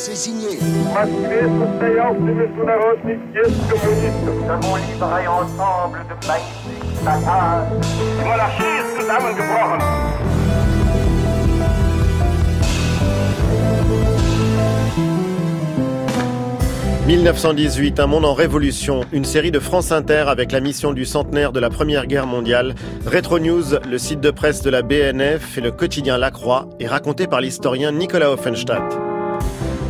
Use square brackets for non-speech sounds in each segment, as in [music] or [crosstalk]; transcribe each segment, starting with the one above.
C'est signé. Nous avons livré ensemble de magnifiques batailles. Die Monarchie ist zusammengebrochen. 1918, un monde en révolution, une série de France Inter avec la mission du centenaire de la Première Guerre mondiale. Retro News, le site de presse de la BNF et le quotidien La Croix est raconté par l'historien Nicolas Offenstadt.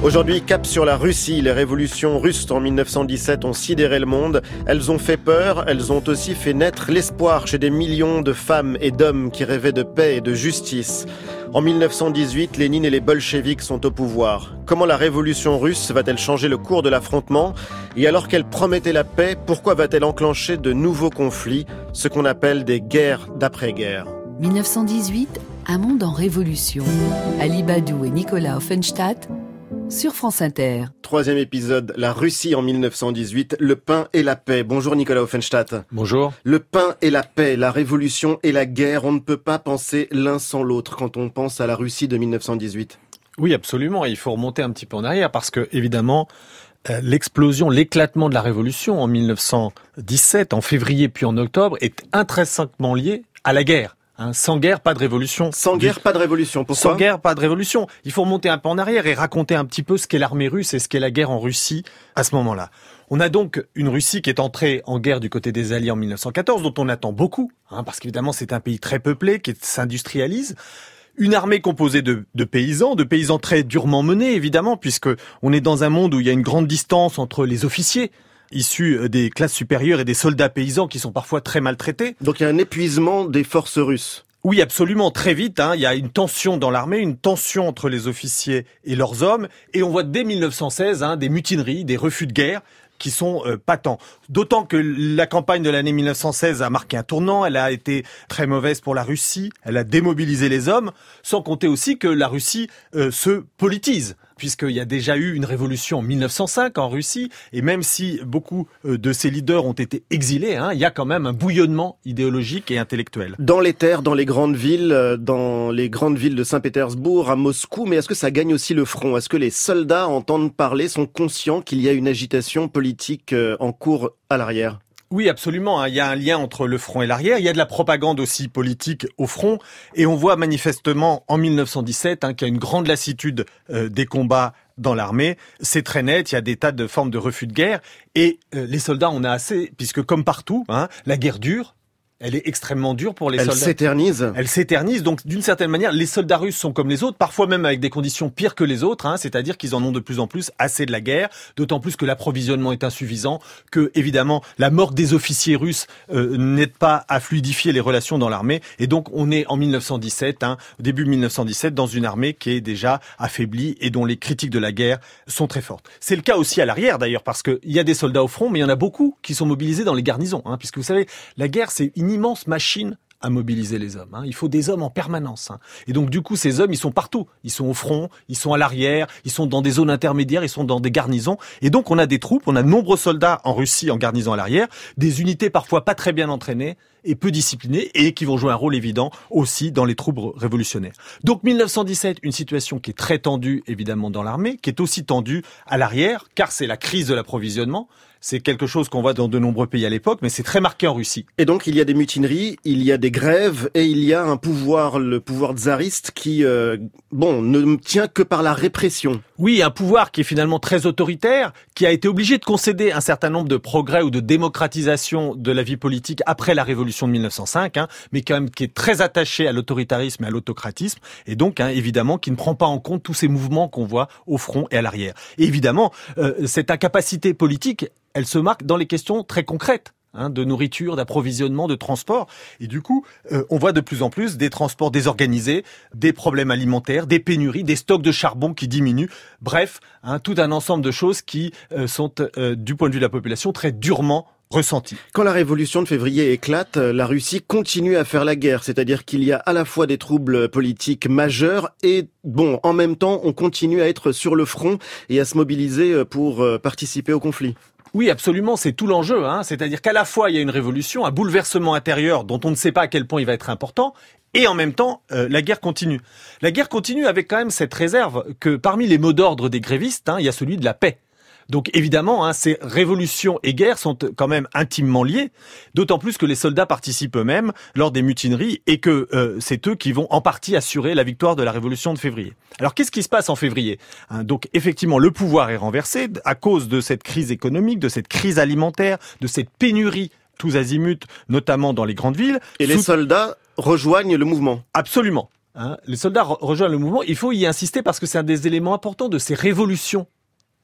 Aujourd'hui, cap sur la Russie. Les révolutions russes en 1917 ont sidéré le monde. Elles ont fait peur, elles ont aussi fait naître l'espoir chez des millions de femmes et d'hommes qui rêvaient de paix et de justice. En 1918, Lénine et les bolcheviks sont au pouvoir. Comment la révolution russe va-t-elle changer le cours de l'affrontement? Et alors qu'elle promettait la paix, pourquoi va-t-elle enclencher de nouveaux conflits, ce qu'on appelle des guerres d'après-guerre 1918, un monde en révolution. Ali Badou et Nicolas Offenstadt sur France Inter. Troisième épisode, la Russie en 1918, le pain et la paix. Bonjour Nicolas Offenstadt. Bonjour. Le pain et la paix, la révolution et la guerre, on ne peut pas penser l'un sans l'autre quand on pense à la Russie de 1918. Oui, absolument. Il faut remonter un petit peu en arrière parce que, évidemment, euh, l'explosion, l'éclatement de la révolution en 1917, en février puis en octobre, est intrinsèquement lié à la guerre. Hein, sans guerre, pas de révolution. Sans guerre, pas de révolution. Pourquoi Sans guerre, pas de révolution. Il faut remonter un peu en arrière et raconter un petit peu ce qu'est l'armée russe et ce qu'est la guerre en Russie à ce moment-là. On a donc une Russie qui est entrée en guerre du côté des Alliés en 1914, dont on attend beaucoup, hein, parce qu'évidemment c'est un pays très peuplé qui s'industrialise. Une armée composée de, de, paysans, de paysans très durement menés évidemment, puisque on est dans un monde où il y a une grande distance entre les officiers, issus euh, des classes supérieures et des soldats paysans qui sont parfois très maltraités. Donc il y a un épuisement des forces russes. Oui, absolument, très vite. Hein, il y a une tension dans l'armée, une tension entre les officiers et leurs hommes, et on voit dès 1916 hein, des mutineries, des refus de guerre qui sont euh, patents. D'autant que la campagne de l'année 1916 a marqué un tournant, elle a été très mauvaise pour la Russie, elle a démobilisé les hommes, sans compter aussi que la Russie euh, se politise puisqu'il y a déjà eu une révolution en 1905 en Russie, et même si beaucoup euh, de ces leaders ont été exilés, hein, il y a quand même un bouillonnement idéologique et intellectuel. Dans les terres, dans les grandes villes, euh, dans les grandes villes de Saint-Pétersbourg, à Moscou, mais est-ce que ça gagne aussi le front? Est-ce que les soldats entendent parler, sont conscients qu'il y a une agitation politique euh, en cours à l'arrière? Oui, absolument. Hein. Il y a un lien entre le front et l'arrière. Il y a de la propagande aussi politique au front. Et on voit manifestement en 1917 hein, qu'il y a une grande lassitude euh, des combats dans l'armée. C'est très net. Il y a des tas de formes de refus de guerre. Et euh, les soldats, on a assez, puisque comme partout, hein, la guerre dure. Elle est extrêmement dure pour les Elle soldats. Elle s'éternise. Elle s'éternise. Donc, d'une certaine manière, les soldats russes sont comme les autres, parfois même avec des conditions pires que les autres. Hein, C'est-à-dire qu'ils en ont de plus en plus assez de la guerre. D'autant plus que l'approvisionnement est insuffisant, que évidemment la mort des officiers russes euh, n'aide pas à fluidifier les relations dans l'armée. Et donc, on est en 1917, hein, au début 1917, dans une armée qui est déjà affaiblie et dont les critiques de la guerre sont très fortes. C'est le cas aussi à l'arrière d'ailleurs, parce qu'il y a des soldats au front, mais il y en a beaucoup qui sont mobilisés dans les garnisons, hein, puisque vous savez, la guerre c'est une immense machine à mobiliser les hommes. Hein. Il faut des hommes en permanence. Hein. Et donc du coup, ces hommes, ils sont partout. Ils sont au front, ils sont à l'arrière, ils sont dans des zones intermédiaires, ils sont dans des garnisons. Et donc on a des troupes, on a de nombreux soldats en Russie en garnison à l'arrière, des unités parfois pas très bien entraînées et peu disciplinées et qui vont jouer un rôle évident aussi dans les troupes révolutionnaires. Donc 1917, une situation qui est très tendue évidemment dans l'armée, qui est aussi tendue à l'arrière, car c'est la crise de l'approvisionnement. C'est quelque chose qu'on voit dans de nombreux pays à l'époque, mais c'est très marqué en Russie. Et donc il y a des mutineries, il y a des grèves et il y a un pouvoir, le pouvoir tsariste, qui, euh, bon, ne tient que par la répression. Oui, un pouvoir qui est finalement très autoritaire, qui a été obligé de concéder un certain nombre de progrès ou de démocratisation de la vie politique après la révolution de 1905, hein, mais quand même qui est très attaché à l'autoritarisme et à l'autocratisme, et donc hein, évidemment qui ne prend pas en compte tous ces mouvements qu'on voit au front et à l'arrière. Et évidemment, euh, cette incapacité politique, elle se marque dans les questions très concrètes. Hein, de nourriture, d'approvisionnement, de transport. Et du coup, euh, on voit de plus en plus des transports désorganisés, des problèmes alimentaires, des pénuries, des stocks de charbon qui diminuent. Bref, hein, tout un ensemble de choses qui euh, sont, euh, du point de vue de la population, très durement ressenties. Quand la révolution de février éclate, la Russie continue à faire la guerre, c'est-à-dire qu'il y a à la fois des troubles politiques majeurs et, bon, en même temps, on continue à être sur le front et à se mobiliser pour participer au conflit. Oui, absolument, c'est tout l'enjeu. Hein. C'est-à-dire qu'à la fois, il y a une révolution, un bouleversement intérieur dont on ne sait pas à quel point il va être important, et en même temps, euh, la guerre continue. La guerre continue avec quand même cette réserve que parmi les mots d'ordre des grévistes, hein, il y a celui de la paix. Donc évidemment, hein, ces révolutions et guerres sont quand même intimement liées, d'autant plus que les soldats participent eux-mêmes lors des mutineries et que euh, c'est eux qui vont en partie assurer la victoire de la révolution de février. Alors qu'est-ce qui se passe en février? Hein, Donc effectivement, le pouvoir est renversé à cause de cette crise économique, de cette crise alimentaire, de cette pénurie tous azimuts, notamment dans les grandes villes. Et les soldats rejoignent le mouvement. Absolument. Hein, les soldats rejoignent le mouvement. Il faut y insister parce que c'est un des éléments importants de ces révolutions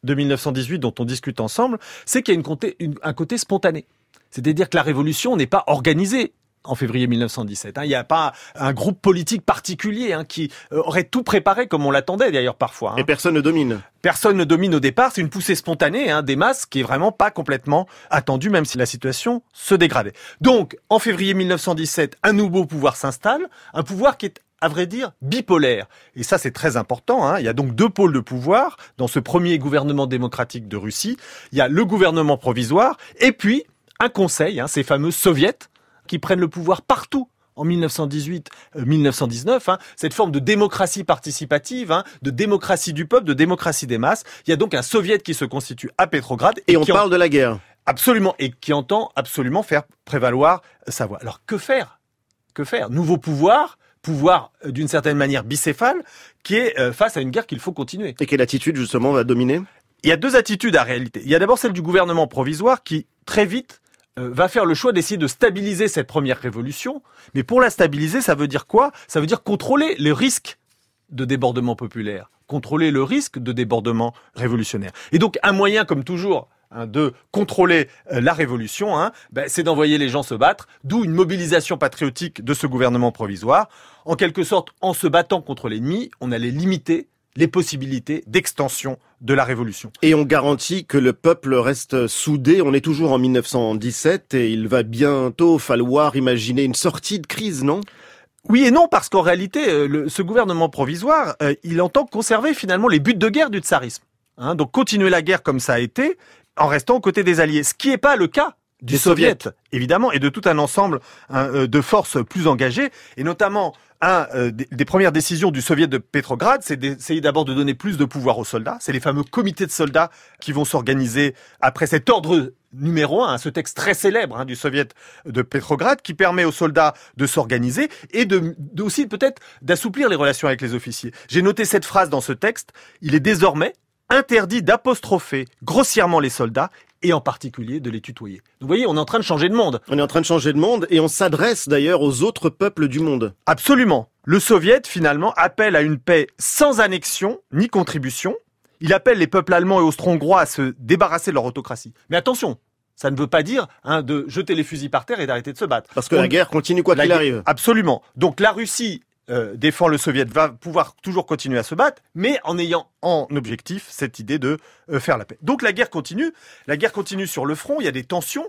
de 1918 dont on discute ensemble, c'est qu'il y a un côté spontané. C'est-à-dire que la révolution n'est pas organisée en février 1917. Hein. Il n'y a pas un groupe politique particulier hein, qui euh, aurait tout préparé comme on l'attendait d'ailleurs parfois. Hein. Et personne ne domine. Personne ne domine au départ. C'est une poussée spontanée des masses qui est vraiment pas complètement attendue, même si la situation se dégradait. Donc, en février 1917, un nouveau pouvoir s'installe, un pouvoir qui est à vrai dire, bipolaire. Et ça, c'est très important. Hein. Il y a donc deux pôles de pouvoir dans ce premier gouvernement démocratique de Russie. Il y a le gouvernement provisoire et puis un conseil, hein, ces fameux soviets, qui prennent le pouvoir partout en 1918-1919, euh, hein, cette forme de démocratie participative, hein, de démocratie du peuple, de démocratie des masses. Il y a donc un soviet qui se constitue à Pétrograd. Et, on parle de la guerre. Absolument, et qui entend absolument faire prévaloir sa voix. Alors que faire? Que faire? Nouveau pouvoir pouvoir euh, d'une certaine manière bicéphale qui est euh, face à une guerre qu'il faut continuer. Et quelle attitude justement va dominer? Il y a deux attitudes à réalité. Il y a d'abord celle du gouvernement provisoire qui très vite euh, va faire le choix d'essayer de stabiliser cette première révolution. Mais pour la stabiliser, ça veut dire quoi? Ça veut dire contrôler le risque de débordement populaire, contrôler le risque de débordement révolutionnaire. Et donc un moyen, comme toujours, Hein, de contrôler euh, la révolution, hein, ben, c'est d'envoyer les gens se battre, d'où une mobilisation patriotique de ce gouvernement provisoire. En quelque sorte, en se battant contre l'ennemi, on allait limiter les possibilités d'extension de la révolution. Et on garantit que le peuple reste soudé. On est toujours en 1917 et il va bientôt falloir imaginer une sortie de crise, non? Oui et non, parce qu'en réalité, euh, ce gouvernement provisoire, euh, il entend conserver finalement les buts de guerre du tsarisme. Hein, donc continuer la guerre comme ça a été, en restant aux côtés des Alliés. Ce qui n'est pas le cas du Soviet, évidemment, et de tout un ensemble hein, euh, de forces plus engagées, et notamment un euh, des premières décisions du Soviet de Pétrograd, c'est d'essayer d'abord de donner plus de pouvoir aux soldats. C'est les fameux comités de soldats qui vont s'organiser après cet ordre numéro un, ce texte très célèbre hein, du Soviet de Pétrograd, qui permet aux soldats de s'organiser et de, de aussi peut-être d'assouplir les relations avec les officiers. J'ai noté cette phrase dans ce texte. Il est désormais interdit d'apostropher grossièrement les soldats et en particulier de les tutoyer. Vous voyez, on est en train de changer de monde. On est en train de changer de monde et on s'adresse d'ailleurs aux autres peuples du monde. Absolument. Le soviet, finalement, appelle à une paix sans annexion ni contribution. Il appelle les peuples allemands et austro-hongrois à se débarrasser de leur autocratie. Mais attention, ça ne veut pas dire hein, de jeter les fusils par terre et d'arrêter de se battre. Parce que la guerre continue quoi qu'il arrive. Absolument. Donc la Russie euh, défend le soviet va pouvoir toujours continuer à se battre, mais en ayant en objectif cette idée de euh, faire la paix. Donc la guerre continue, la guerre continue sur le front, il y a des tensions,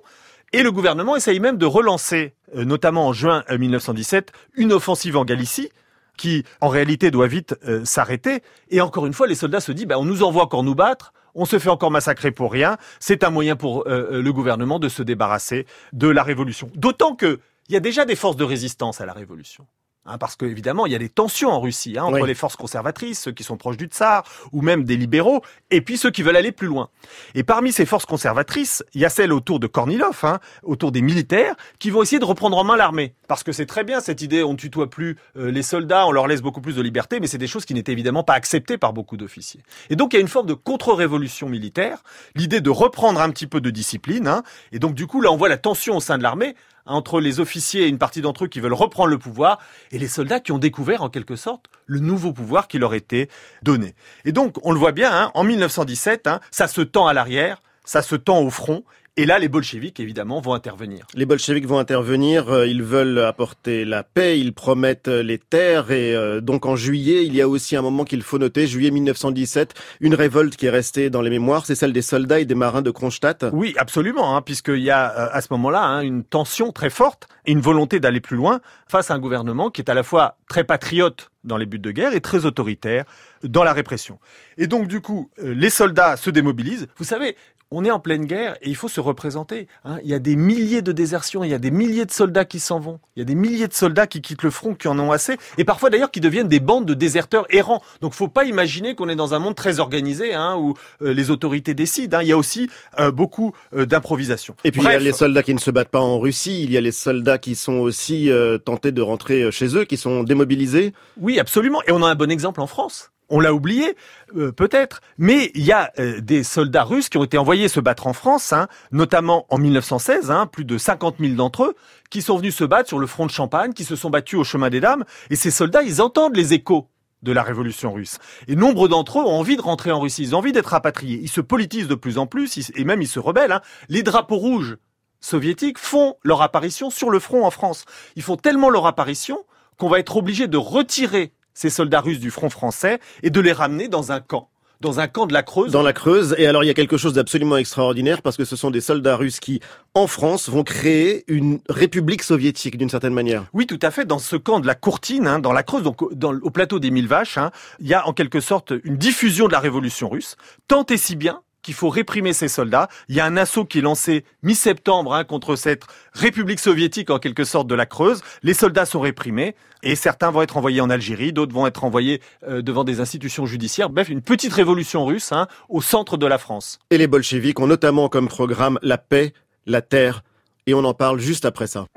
et le gouvernement essaye même de relancer, euh, notamment en juin 1917, une offensive en Galicie, qui en réalité doit vite s'arrêter. Et encore une fois, les soldats se disent, bah, on nous envoie encore nous battre, on se fait encore massacrer pour rien, c'est un moyen pour le gouvernement de se débarrasser de la révolution. D'autant que il y a déjà des forces de résistance à la révolution. Hein, parce qu'évidemment, il y a des tensions en Russie hein, entre les forces conservatrices, ceux qui sont proches du tsar, ou même des libéraux, et puis ceux qui veulent aller plus loin. Et parmi ces forces conservatrices, il y a celles autour de Kornilov, hein, autour des militaires, qui vont essayer de reprendre en main l'armée. Parce que c'est très bien cette idée, on ne tutoie plus euh, les soldats, on leur laisse beaucoup plus de liberté, mais c'est des choses qui n'étaient évidemment pas acceptées par beaucoup d'officiers. Et donc il y a une forme de contre-révolution militaire, l'idée de reprendre un petit peu de discipline, hein, et donc du coup là on voit la tension au sein de l'armée, entre les officiers et une partie d'entre eux qui veulent reprendre le pouvoir et les soldats qui ont découvert en quelque sorte le nouveau pouvoir qui leur était donné. Et donc, on le voit bien, hein, en 1917, hein, ça se tend à l'arrière, ça se tend au front, et là, les bolcheviks, évidemment, vont intervenir. Les bolcheviks vont intervenir, euh, ils veulent apporter la paix, ils promettent les terres, et euh, donc en juillet, il y a aussi un moment qu'il faut noter, juillet 1917, une révolte qui est restée dans les mémoires, c'est celle des soldats et des marins de Kronstadt. Oui, absolument, hein, puisqu'il y a euh, à ce moment-là hein, une tension très forte et une volonté d'aller plus loin face à un gouvernement qui est à la fois très patriote dans les buts de guerre et très autoritaire dans la répression. Et donc du coup, euh, les soldats se démobilisent. Vous savez, on est en pleine guerre et il faut se représenter. Hein. Il y a des milliers de désertions, il y a des milliers de soldats qui s'en vont, il y a des milliers de soldats qui quittent le front, qui en ont assez, et parfois d'ailleurs qui deviennent des bandes de déserteurs errants. Donc faut pas imaginer qu'on est dans un monde très organisé hein, où euh, les autorités décident. Hein. Il y a aussi euh, beaucoup euh, d'improvisation. Et puis il y a les soldats qui ne se battent pas en Russie, il y a les soldats qui sont aussi tentés de rentrer chez eux, qui sont démobilisés. Oui, absolument. Et on a un bon exemple en France. On l'a oublié, euh, peut-être, mais il y a euh, des soldats russes qui ont été envoyés se battre en France, hein, notamment en 1916, hein, plus de 50 000 d'entre eux, qui sont venus se battre sur le front de Champagne, qui se sont battus au chemin des Dames, et ces soldats, ils entendent les échos de la révolution russe. Et nombre d'entre eux ont envie de rentrer en Russie, ils ont envie d'être rapatriés, ils se politisent de plus en plus, et même ils se rebellent. Hein. Les drapeaux rouges soviétiques font leur apparition sur le front en France. Ils font tellement leur apparition qu'on va être obligé de retirer ces soldats russes du front français et de les ramener dans un camp dans un camp de la Creuse. Dans la Creuse. Et alors, il y a quelque chose d'absolument extraordinaire parce que ce sont des soldats russes qui, en France, vont créer une république soviétique d'une certaine manière. Oui, tout à fait. Dans ce camp de la Courtine, hein, dans la Creuse, donc au plateau des Mille Vaches, hein, il y a en quelque sorte une diffusion de la révolution russe. Tant et si bien qu'il faut réprimer ces soldats. Il y a un assaut qui est lancé mi-septembre hein, contre cette République soviétique en quelque sorte de la Creuse. Les soldats sont réprimés et certains vont être envoyés en Algérie, d'autres vont être envoyés euh, devant des institutions judiciaires. Bref, une petite révolution russe hein, au centre de la France. Et les bolcheviks ont notamment comme programme la paix, la terre, et on en parle juste après ça.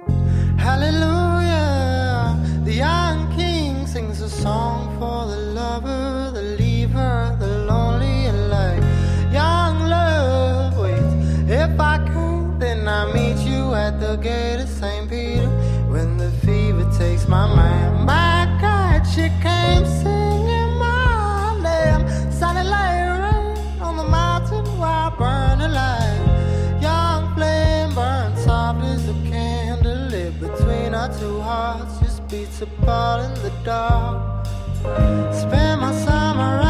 Hallelujah, my mind. My God, she came singing my name. Sunny like rain on the mountain while burning light. Young flame burns soft as a candle lit between our two hearts. Just beats apart in the dark. Spend my summer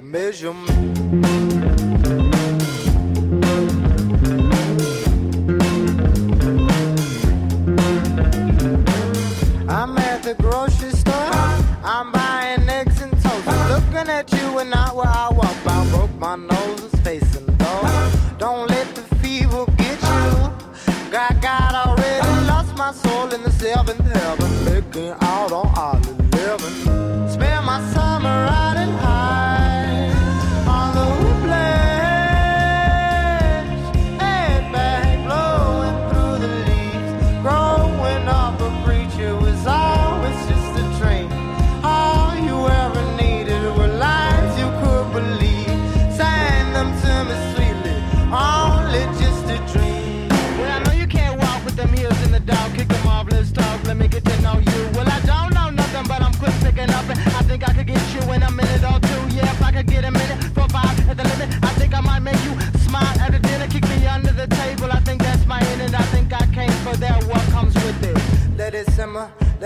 mesmo.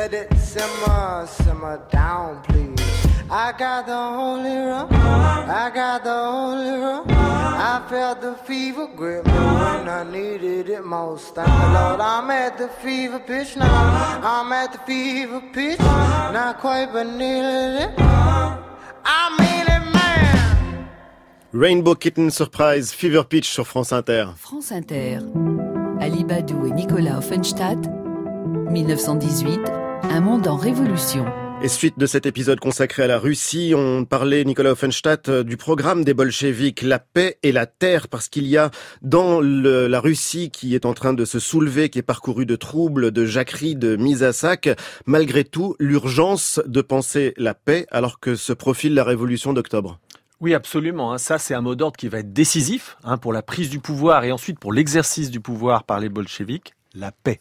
Let it simmer, simmer down, please. I got the holy rum, I got the holy rum. I felt the fever grip me when I needed it most. Thank the Lord, I'm at the fever pitch now. I'm at the fever pitch, not quite, but nearly I mean it, man. Rainbow Kitten Surprise, Fever Pitch sur France Inter. France Inter. Ali Badou et Nicolas Offenstadt, 1918, un monde en révolution. Et suite de cet épisode consacré à la Russie, on parlait, Nicolas Offenstadt, euh, du programme des bolcheviks, la paix et la terre, parce qu'il y a dans la Russie qui est en train de se soulever, qui est parcourue de troubles, de jacqueries, de mise à sac, malgré tout, l'urgence de penser la paix alors que se profile la révolution d'octobre. Oui, absolument. Hein. Ça, c'est un mot d'ordre qui va être décisif hein, pour la prise du pouvoir et ensuite pour l'exercice du pouvoir par les bolcheviks, la paix.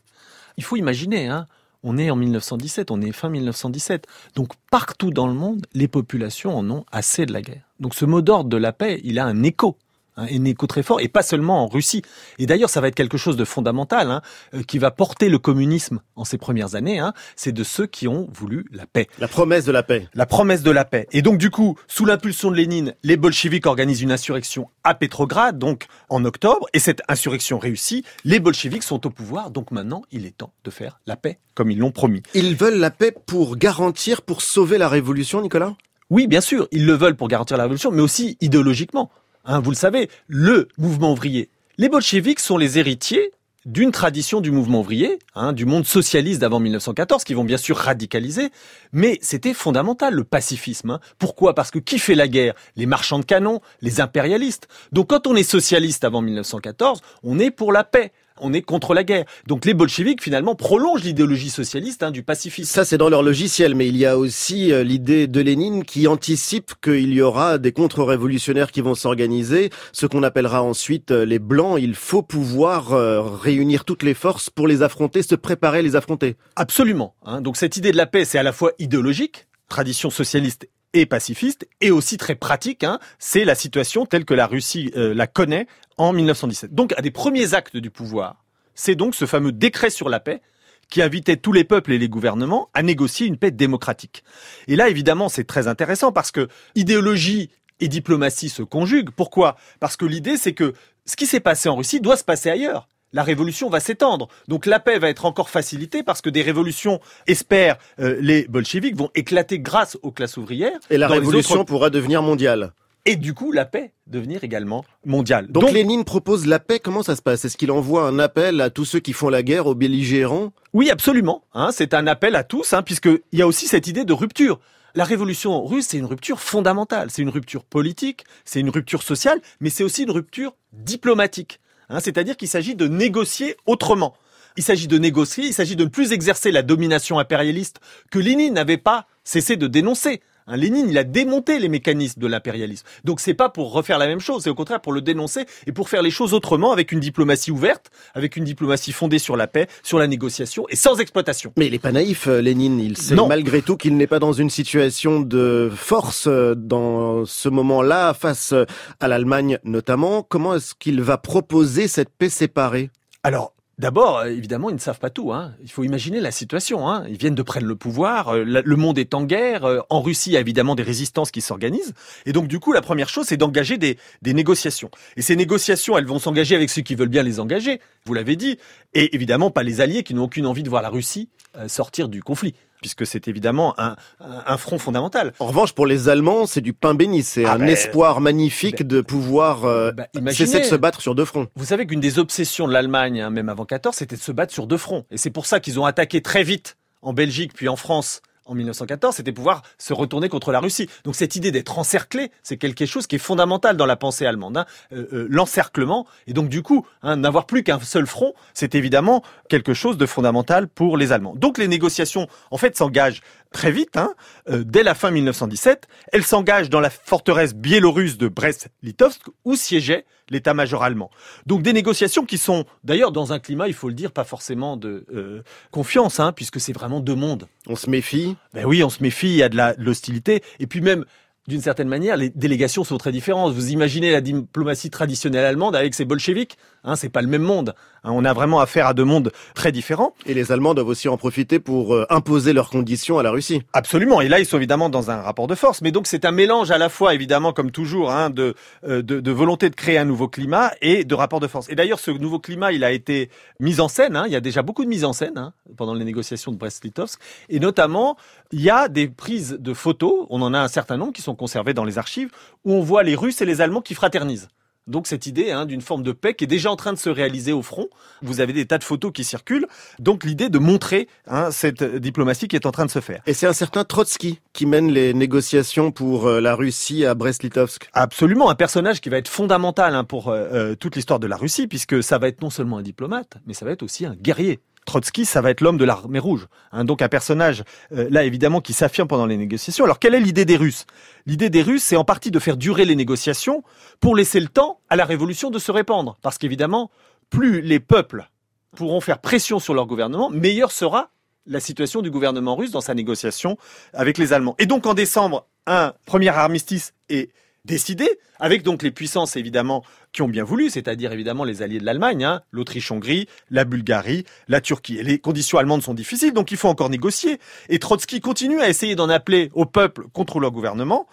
Il faut imaginer, hein, on est en 1917, on est fin 1917. Donc partout dans le monde, les populations en ont assez de la guerre. Donc ce mot d'ordre de la paix, il a un écho un écho très fort, et pas seulement en Russie. Et d'ailleurs, ça va être quelque chose de fondamental, hein, euh, qui va porter le communisme en ces premières années. Hein, c'est de ceux qui ont voulu la paix. La promesse de la paix. La promesse de la paix. Et donc, du coup, sous l'impulsion de Lénine, les bolcheviks organisent une insurrection à Pétrograd, donc en octobre, et cette insurrection réussit. Les bolcheviks sont au pouvoir, donc maintenant, il est temps de faire la paix, comme ils l'ont promis. Ils veulent la paix pour garantir, pour sauver la révolution, Nicolas? Oui, bien sûr, ils le veulent pour garantir la révolution, mais aussi idéologiquement. Hein, vous le savez, le mouvement ouvrier. Les bolcheviks sont les héritiers d'une tradition du mouvement ouvrier, hein, du monde socialiste d'avant 1914, qui vont bien sûr radicaliser, mais c'était fondamental le pacifisme. Hein. Pourquoi? Parce que qui fait la guerre? Les marchands de canons, les impérialistes. Donc quand on est socialiste avant 1914, on est pour la paix on est contre la guerre. Donc les bolcheviks finalement prolongent l'idéologie socialiste hein, du pacifisme. Ça c'est dans leur logiciel, mais il y a aussi euh, l'idée de Lénine qui anticipe qu'il y aura des contre-révolutionnaires qui vont s'organiser, ce qu'on appellera ensuite euh, les blancs. Il faut pouvoir euh, réunir toutes les forces pour les affronter, se préparer à les affronter. Absolument. Hein. Donc cette idée de la paix, c'est à la fois idéologique, tradition socialiste et pacifiste, et aussi très pratique. Hein, c'est la situation telle que la Russie la connaît en 1917. Donc, un des premiers actes du pouvoir, c'est donc ce fameux décret sur la paix qui invitait tous les peuples et les gouvernements à négocier une paix démocratique. Et là, évidemment, c'est très intéressant parce que idéologie et diplomatie se conjuguent. Pourquoi? Parce que l'idée, c'est que ce qui s'est passé en Russie doit se passer ailleurs. La révolution va s'étendre. Donc la paix va être encore facilitée parce que des révolutions, espèrent euh, les bolcheviks, vont éclater grâce aux classes ouvrières. Et la révolution pourra devenir mondiale et du coup la paix devenir également mondiale. Donc, Lénine propose la paix, comment ça se passe? Est-ce qu'il envoie un appel à tous ceux qui font la guerre, aux belligérants? Oui, absolument. Hein, c'est un appel à tous, hein, puisqu'il y a aussi cette idée de rupture. La révolution russe, c'est une rupture fondamentale. C'est une rupture politique, c'est une rupture sociale, mais c'est aussi une rupture diplomatique. Hein, C'est-à-dire qu'il s'agit de négocier autrement. Il s'agit de négocier, il s'agit de ne plus exercer la domination impérialiste que Lénine n'avait pas cessé de dénoncer. Hein, Lénine, il a démonté les mécanismes de l'impérialisme. Donc c'est pas pour refaire la même chose, c'est au contraire pour le dénoncer et pour faire les choses autrement avec une diplomatie ouverte, avec une diplomatie fondée sur la paix, sur la négociation et sans exploitation. Mais il n'est pas naïf, euh, Lénine. Il sait malgré tout qu'il n'est pas dans une situation de force euh, dans ce moment-là face euh, à l'Allemagne notamment. Comment est-ce qu'il va proposer cette paix séparée? Alors, D'abord, euh, évidemment, ils ne savent pas tout. Hein. Il faut imaginer la situation. Hein. Ils viennent de prendre le pouvoir. Euh, le monde est en guerre. Euh, en Russie, il y a évidemment des résistances qui s'organisent. Et donc, du coup, la première chose, c'est d'engager des, des négociations. Et ces négociations, elles vont s'engager avec ceux qui veulent bien les engager. Vous l'avez dit. Et évidemment, pas les alliés qui n'ont aucune envie de voir la Russie sortir du conflit puisque c'est évidemment un, un, front fondamental. En revanche, pour les Allemands, c'est du pain béni, c'est ah un ben, espoir magnifique ben, de pouvoir euh, ben, cesser de se battre sur deux fronts. Vous savez qu'une des obsessions de l'Allemagne, hein, même avant 14, c'était de se battre sur deux fronts. Et c'est pour ça qu'ils ont attaqué très vite en Belgique puis en France en 1914, c'était pouvoir se retourner contre la Russie. Donc cette idée d'être encerclé, c'est quelque chose qui est fondamental dans la pensée allemande. Hein. Euh, euh, l'encerclement, et donc du coup, hein, n'avoir plus qu'un seul front, c'est évidemment quelque chose de fondamental pour les Allemands. Donc les négociations, en fait, s'engagent très vite, hein, euh, dès la fin 1917. Elles s'engagent dans la forteresse biélorusse de Brest-Litovsk, où siégeait l'état-major allemand. Donc des négociations qui sont d'ailleurs dans un climat, il faut le dire, pas forcément de confiance, hein, puisque c'est vraiment deux mondes. On se méfie Ben oui, on se méfie, il y a de l'hostilité. Et puis même, d'une certaine manière, les délégations sont très différentes. Vous imaginez la diplomatie traditionnelle allemande avec ses bolcheviks Hein, c'est pas le même monde. Hein, on a vraiment affaire à deux mondes très différents. Et les Allemands doivent aussi en profiter pour euh, imposer leurs conditions à la Russie. Absolument. Et là, ils sont évidemment dans un rapport de force. Mais donc, c'est un mélange à la fois, évidemment, comme toujours, hein, de, euh, de, de, volonté de créer un nouveau climat et de rapport de force. Et d'ailleurs, ce nouveau climat, il a été mis en scène. Hein. Il y a déjà beaucoup de mise en scène pendant les négociations de Brest-Litovsk. Et notamment, il y a des prises de photos. On en a un certain nombre qui sont conservées dans les archives où on voit les Russes et les Allemands qui fraternisent. Donc cette idée hein, d'une forme de paix qui est déjà en train de se réaliser au front. Vous avez des tas de photos qui circulent. Donc l'idée de montrer hein, cette diplomatie qui est en train de se faire. Et c'est un certain Trotsky qui mène les négociations pour euh, la Russie à Brest-Litovsk. Absolument, un personnage qui va être fondamental hein, pour euh, euh, toute l'histoire de la Russie, puisque ça va être non seulement un diplomate, mais ça va être aussi un guerrier. Trotsky, ça va être l'homme de l'armée rouge. Hein, donc un personnage, euh, là évidemment, qui s'affirme pendant les négociations. Alors quelle est l'idée des Russes? L'idée des Russes, c'est en partie de faire durer les négociations pour laisser le temps à la révolution de se répandre. Parce qu'évidemment, plus les peuples pourront faire pression sur leur gouvernement, meilleure sera la situation du gouvernement russe dans sa négociation avec les Allemands. Et donc en décembre, un premier armistice est décidé, avec donc les puissances évidemment qui ont bien voulu, c'est-à-dire évidemment les alliés de l'Allemagne, hein, l'Autriche-Hongrie, la Bulgarie, la Turquie. Et les conditions allemandes sont difficiles, donc il faut encore négocier. Et Trotsky continue à essayer d'en appeler au peuple contre leur gouvernement.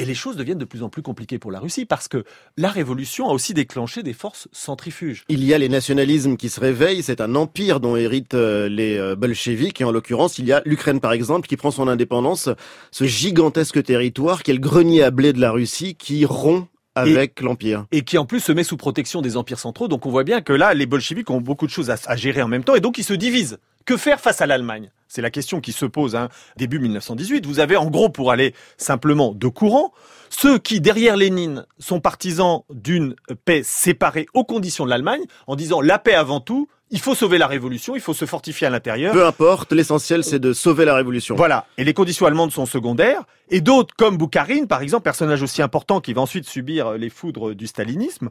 Et les choses deviennent de plus en plus compliquées pour la Russie parce que la révolution a aussi déclenché des forces centrifuges. Il y a les nationalismes qui se réveillent, c'est un empire dont héritent euh, les euh, bolcheviks et en l'occurrence il y a l'Ukraine par exemple qui prend son indépendance, ce gigantesque territoire qui est le grenier à blé de la Russie qui rompt avec l'Empire. Et qui en plus se met sous protection des empires centraux. Donc on voit bien que là, les bolcheviks ont beaucoup de choses à, à gérer en même temps et donc ils se divisent. Que faire face à l'Allemagne? C'est la question qui se pose hein, début 1918. Vous avez en gros, pour aller simplement de courant, ceux qui, derrière Lénine, sont partisans d'une paix séparée aux conditions de l'Allemagne, en disant la paix avant tout, il faut sauver la révolution, il faut se fortifier à l'intérieur. Peu importe, l'essentiel c'est de sauver la révolution. Voilà, et les conditions allemandes sont secondaires, et d'autres comme Boukharine, par exemple, personnage aussi important qui va ensuite subir les foudres du stalinisme,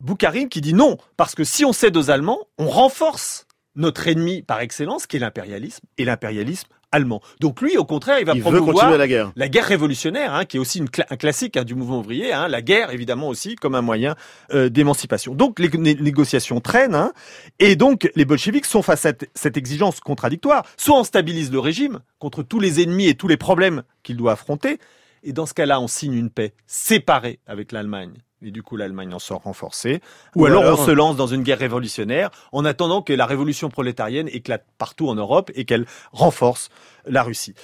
Boukharine qui dit non, parce que si on cède aux Allemands, on renforce notre ennemi par excellence, qui est l'impérialisme, et l'impérialisme allemand. Donc lui, au contraire, il va Il promouvoir la guerre. la guerre révolutionnaire, hein, qui est aussi une cla- un classique hein, du mouvement ouvrier, hein, la guerre évidemment aussi comme un moyen euh, d'émancipation. Donc les né- négociations traînent, et donc les bolcheviks sont face à cette exigence contradictoire. Soit on stabilise le régime contre tous les ennemis et tous les problèmes qu'il doit affronter, et dans ce cas-là, on signe une paix séparée avec l'Allemagne. Et du coup, l'Allemagne en sort renforcée. Ou, Ou alors, alors- on se lance dans une guerre révolutionnaire en attendant que la révolution prolétarienne éclate partout en Europe et qu'elle renforce la Russie.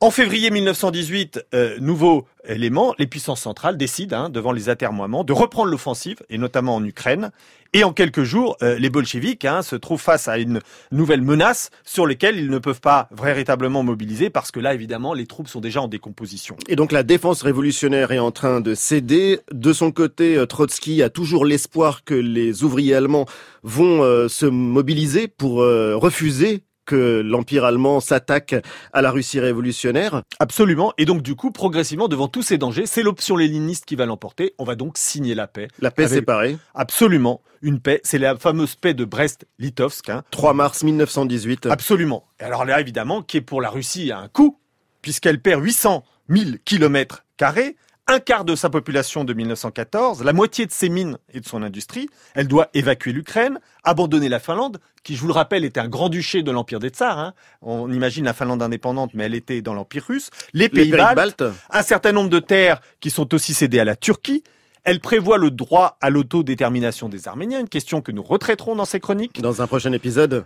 En février 1918, euh, nouveau élément, les puissances centrales décident, hein, devant les atermoiements, de reprendre l'offensive, et notamment en Ukraine. Et en quelques jours, euh, les bolcheviks hein, se trouvent face à une nouvelle menace sur laquelle ils ne peuvent pas véritablement mobiliser, parce que là, évidemment, les troupes sont déjà en décomposition. Et donc la défense révolutionnaire est en train de céder. De son côté, euh, Trotsky a toujours l'espoir que les ouvriers allemands vont euh, se mobiliser pour refuser que l'Empire allemand s'attaque à la Russie révolutionnaire. Absolument. Et donc, du coup, progressivement, devant tous ces dangers, c'est l'option léniniste qui va l'emporter. On va donc signer la paix. La paix Avec- séparée. Absolument. Une paix. C'est la fameuse paix de Brest-Litovsk. Hein. 3 mars 1918. Absolument. Et alors là, évidemment, qui est pour la Russie un coût, puisqu'elle perd 800 000 kilomètres carrés, un quart de sa population de 1914, la moitié de ses mines et de son industrie. Elle doit évacuer l'Ukraine, abandonner la Finlande, qui, je vous le rappelle, était un grand-duché de l'Empire des Tsars. hein. On imagine la Finlande indépendante, mais elle était dans l'Empire russe. Les Les pays pays baltes, baltes. un certain nombre de terres qui sont aussi cédées à la Turquie. Elle prévoit le droit à l'autodétermination des Arméniens, une question que nous retraiterons dans ces chroniques. Dans un prochain épisode.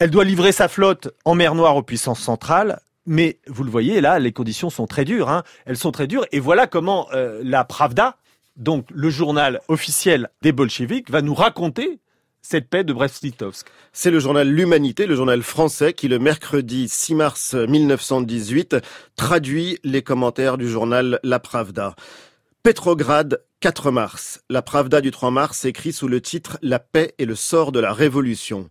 Elle doit livrer sa flotte en mer Noire aux puissances centrales. Mais vous le voyez, là, les conditions sont très dures. Hein. Elles sont très dures. Et voilà comment euh, la Pravda, donc le journal officiel des bolcheviks, va nous raconter cette paix de Brest-Litovsk. C'est le journal L'Humanité, le journal français, qui le mercredi 6 mars 1918 traduit les commentaires du journal La Pravda. Petrograd, 4 mars. La Pravda du 3 mars écrit sous le titre La paix et le sort de la révolution.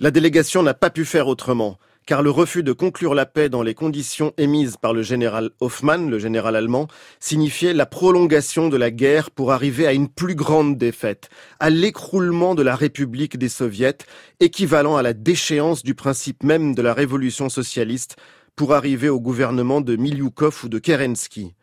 La délégation n'a pas pu faire autrement, car le refus de conclure la paix dans les conditions émises par le général Hoffmann, le général allemand, signifiait la prolongation de la guerre pour arriver à une plus grande défaite, à l'écroulement de la République des Soviets, équivalent à la déchéance du principe même de la révolution socialiste pour arriver au gouvernement de Miliukov ou de Kerensky.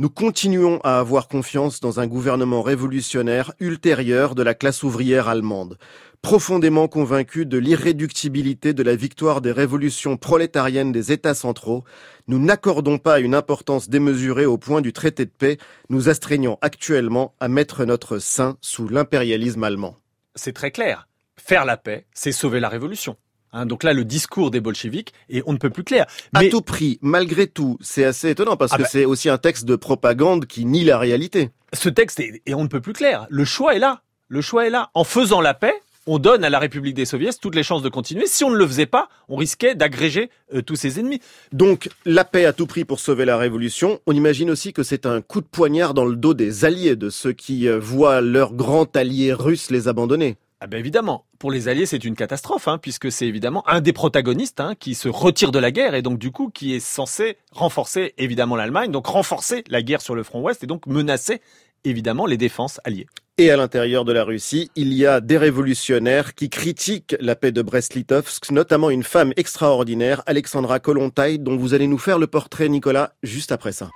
Nous continuons à avoir confiance dans un gouvernement révolutionnaire ultérieur de la classe ouvrière allemande. Profondément convaincus de l'irréductibilité de la victoire des révolutions prolétariennes des États centraux, nous n'accordons pas une importance démesurée au point du traité de paix, nous astreignons actuellement à mettre notre sein sous l'impérialisme allemand. C'est très clair. Faire la paix, c'est sauver la révolution. Hein, donc là, le discours des bolcheviks est on ne peut plus clair. À Mais tout prix, malgré tout, c'est assez étonnant parce Ah que bah- c'est aussi un texte de propagande qui nie la réalité. ce texte est, et on ne peut plus clair. Le choix est là. Le choix est là. En faisant la paix, on donne à la République des Soviets toutes les chances de continuer. Si on ne le faisait pas, on risquait d'agréger euh, tous ses ennemis. Donc, la paix à tout prix pour sauver la révolution. On imagine aussi que c'est un coup de poignard dans le dos des alliés, de ceux qui euh, voient leur grand allié russe les abandonner. Ah ben évidemment, pour les Alliés, c'est une catastrophe, hein, puisque c'est évidemment un des protagonistes hein, qui se retire de la guerre et donc du coup qui est censé renforcer évidemment l'Allemagne, donc renforcer la guerre sur le front ouest et donc menacer évidemment les défenses alliées. et à l'intérieur de la Russie, il y a des révolutionnaires qui critiquent la paix de Brest-Litovsk, notamment une femme extraordinaire, Alexandra Kolontai, dont vous allez nous faire le portrait, Nicolas, juste après ça.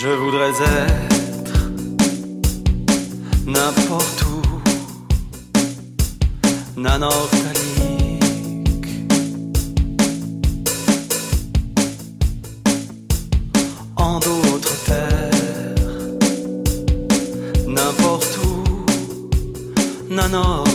Je voudrais être n'importe où, en d'autres terres, n'importe où, nanortalique.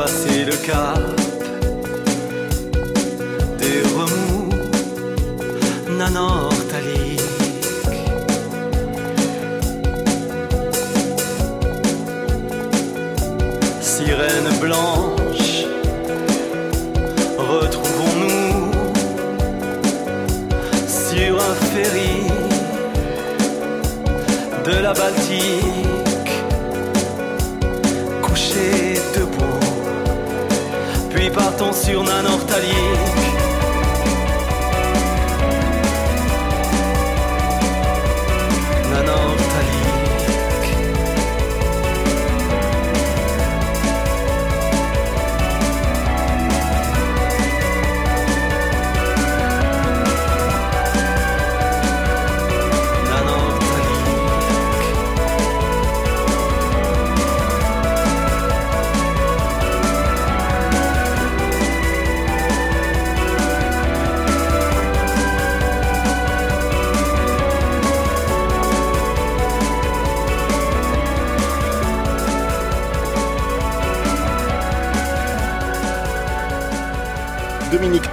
Passer le cap des remous, nanortalique.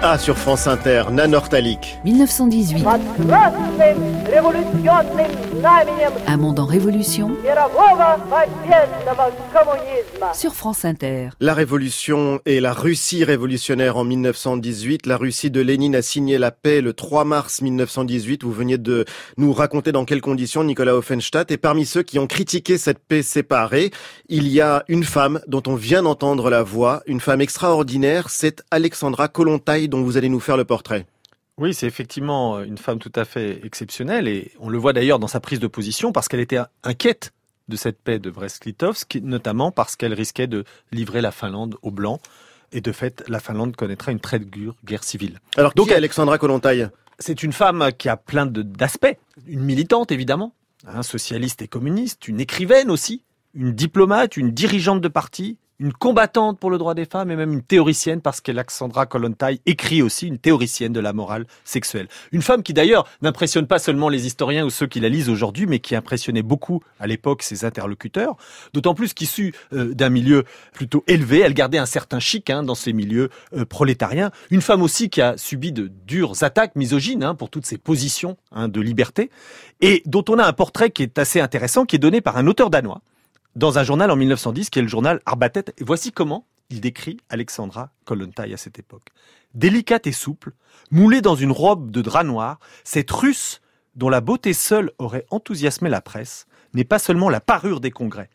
Ah, sur France Inter, Nanortalic. 1918. Un monde en révolution. Sur France Inter. La révolution et la Russie révolutionnaire en 1918. La Russie de Lénine a signé la paix le 3 mars 1918. Vous veniez de nous raconter dans quelles conditions Nicolas Offenstadt. Et parmi ceux qui ont critiqué cette paix séparée, il y a une femme dont on vient d'entendre la voix. Une femme extraordinaire, c'est Alexandra Kolontai dont vous allez nous faire le portrait. Oui, c'est effectivement une femme tout à fait exceptionnelle et on le voit d'ailleurs dans sa prise de position parce qu'elle était inquiète de cette paix de Brest-Litovsk, notamment parce qu'elle risquait de livrer la Finlande aux Blancs et de fait la Finlande connaîtrait une très dure guerre civile. Alors, Donc, qui est Alexandra Kolontai C'est une femme qui a plein d'aspects, une militante évidemment, un socialiste et communiste, une écrivaine aussi, une diplomate, une dirigeante de parti, une combattante pour le droit des femmes et même une théoricienne parce qu'Alexandra Kollontai écrit aussi une théoricienne de la morale sexuelle. Une femme qui d'ailleurs n'impressionne pas seulement les historiens ou ceux qui la lisent aujourd'hui, mais qui impressionnait beaucoup à l'époque ses interlocuteurs, d'autant plus qu'issue euh, d'un milieu plutôt élevé, elle gardait un certain chic hein, dans ces milieux euh, prolétariens. Une femme aussi qui a subi de dures attaques misogynes hein, pour toutes ses positions hein, de liberté et dont on a un portrait qui est assez intéressant, qui est donné par un auteur danois dans un journal en 1910 qui est le journal Arbatet. Et voici comment il décrit Alexandra Kollontai à cette époque. Délicate et souple, moulée dans une robe de drap noir, cette russe dont la beauté seule aurait enthousiasmé la presse n'est pas seulement la parure des congrès.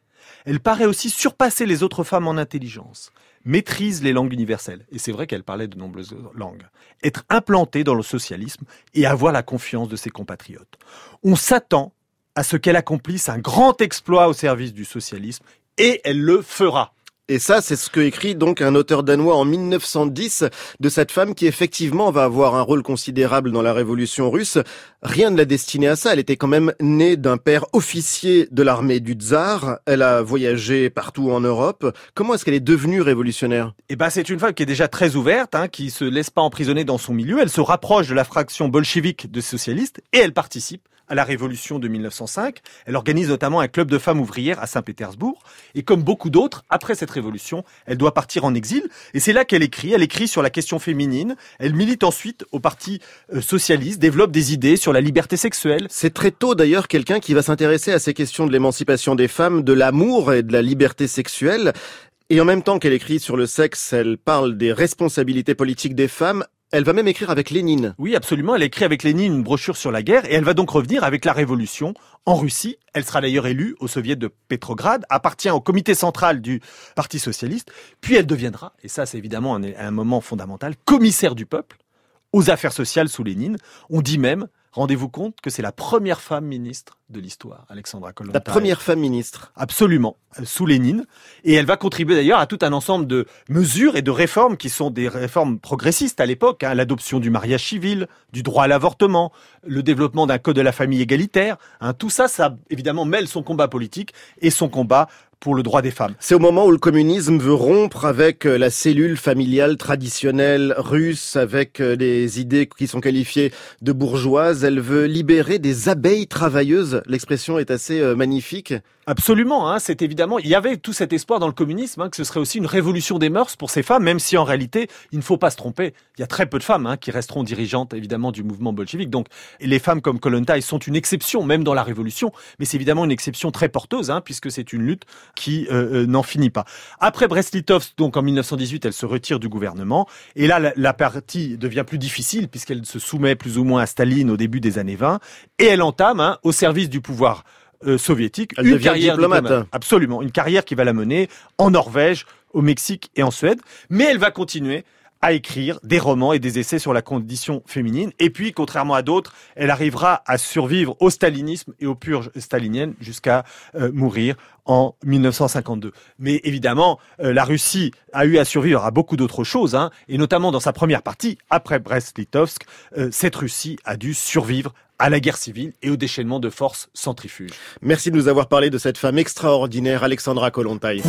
Elle paraît aussi surpasser les autres femmes en intelligence, maîtrise les langues universelles, et c'est vrai qu'elle parlait de nombreuses langues, être implantée dans le socialisme et avoir la confiance de ses compatriotes. On s'attend à ce qu'elle accomplisse un grand exploit au service du socialisme, et elle le fera. Et ça, c'est ce que écrit donc un auteur danois en 1910 de cette femme qui effectivement va avoir un rôle considérable dans la révolution russe. Rien ne l'a destinée à ça. Elle était quand même née d'un père officier de l'armée du tsar. Elle a voyagé partout en Europe. Comment est-ce qu'elle est devenue révolutionnaire? Eh ben, c'est une femme qui est déjà très ouverte, hein, qui se laisse pas emprisonner dans son milieu. Elle se rapproche de la fraction bolchevique de socialistes et elle participe à la révolution de 1905. Elle organise notamment un club de femmes ouvrières à Saint-Pétersbourg. Et comme beaucoup d'autres, après cette révolution, elle doit partir en exil. Et c'est là qu'elle écrit. Elle écrit sur la question féminine. Elle milite ensuite au Parti euh, socialiste, développe des idées sur la liberté sexuelle. C'est très tôt d'ailleurs quelqu'un qui va s'intéresser à ces questions de l'émancipation des femmes, de l'amour et de la liberté sexuelle. Et en même temps qu'elle écrit sur le sexe, elle parle des responsabilités politiques des femmes. Elle va même écrire avec Lénine. Oui, absolument. Elle écrit avec Lénine une brochure sur la guerre et elle va donc revenir avec la révolution en Russie. Elle sera d'ailleurs élue au soviet de Petrograd, appartient au comité central du Parti socialiste, puis elle deviendra, et ça c'est évidemment un moment fondamental, commissaire du peuple aux affaires sociales sous Lénine. On dit même Rendez-vous compte que c'est la première femme ministre de l'histoire, Alexandra Kollontai. La première femme ministre. Absolument, euh, sous Lénine. Et elle va contribuer d'ailleurs à tout un ensemble de mesures et de réformes qui sont des réformes progressistes à l'époque. Hein, L'adoption du mariage civil, du droit à l'avortement, le développement d'un code de la famille égalitaire. Hein, tout ça, ça évidemment mêle son combat politique et son combat pour le droit des femmes. C'est au moment où le communisme veut rompre avec euh, la cellule familiale traditionnelle russe, avec euh, des idées qui sont qualifiées de bourgeoises. Elle veut libérer des abeilles travailleuses. L'expression est assez euh, magnifique. Absolument, hein, c'est évidemment, il y avait tout cet espoir dans le communisme hein, que ce serait aussi une révolution des mœurs pour ces femmes, même si en réalité, il ne faut pas se tromper, il y a très peu de femmes hein, qui resteront dirigeantes évidemment du mouvement bolchevique. Donc les femmes comme Kollontai sont une exception, même dans la révolution, mais c'est évidemment une exception très porteuse, hein, puisque c'est une lutte qui euh, euh, n'en finit pas. Après Brest-Litovsk, donc en 1918, elle se retire du gouvernement, et là la, la partie devient plus difficile puisqu'elle se soumet plus ou moins à Staline au début des années 20, et elle entame hein, au service du pouvoir euh, soviétique Elle une carrière diplomate. diplomate. Absolument, une carrière qui va la mener en Norvège, au Mexique et en Suède, mais elle va continuer à écrire des romans et des essais sur la condition féminine. Et puis, contrairement à d'autres, elle arrivera à survivre au stalinisme et aux purges staliniennes jusqu'à euh, mourir en 1952. Mais évidemment, euh, la Russie a eu à survivre à beaucoup d'autres choses, hein, et notamment dans sa première partie, après Brest-Litovsk, euh, cette Russie a dû survivre à la guerre civile et au déchaînement de forces centrifuges. Merci de nous avoir parlé de cette femme extraordinaire, Alexandra Kollontai.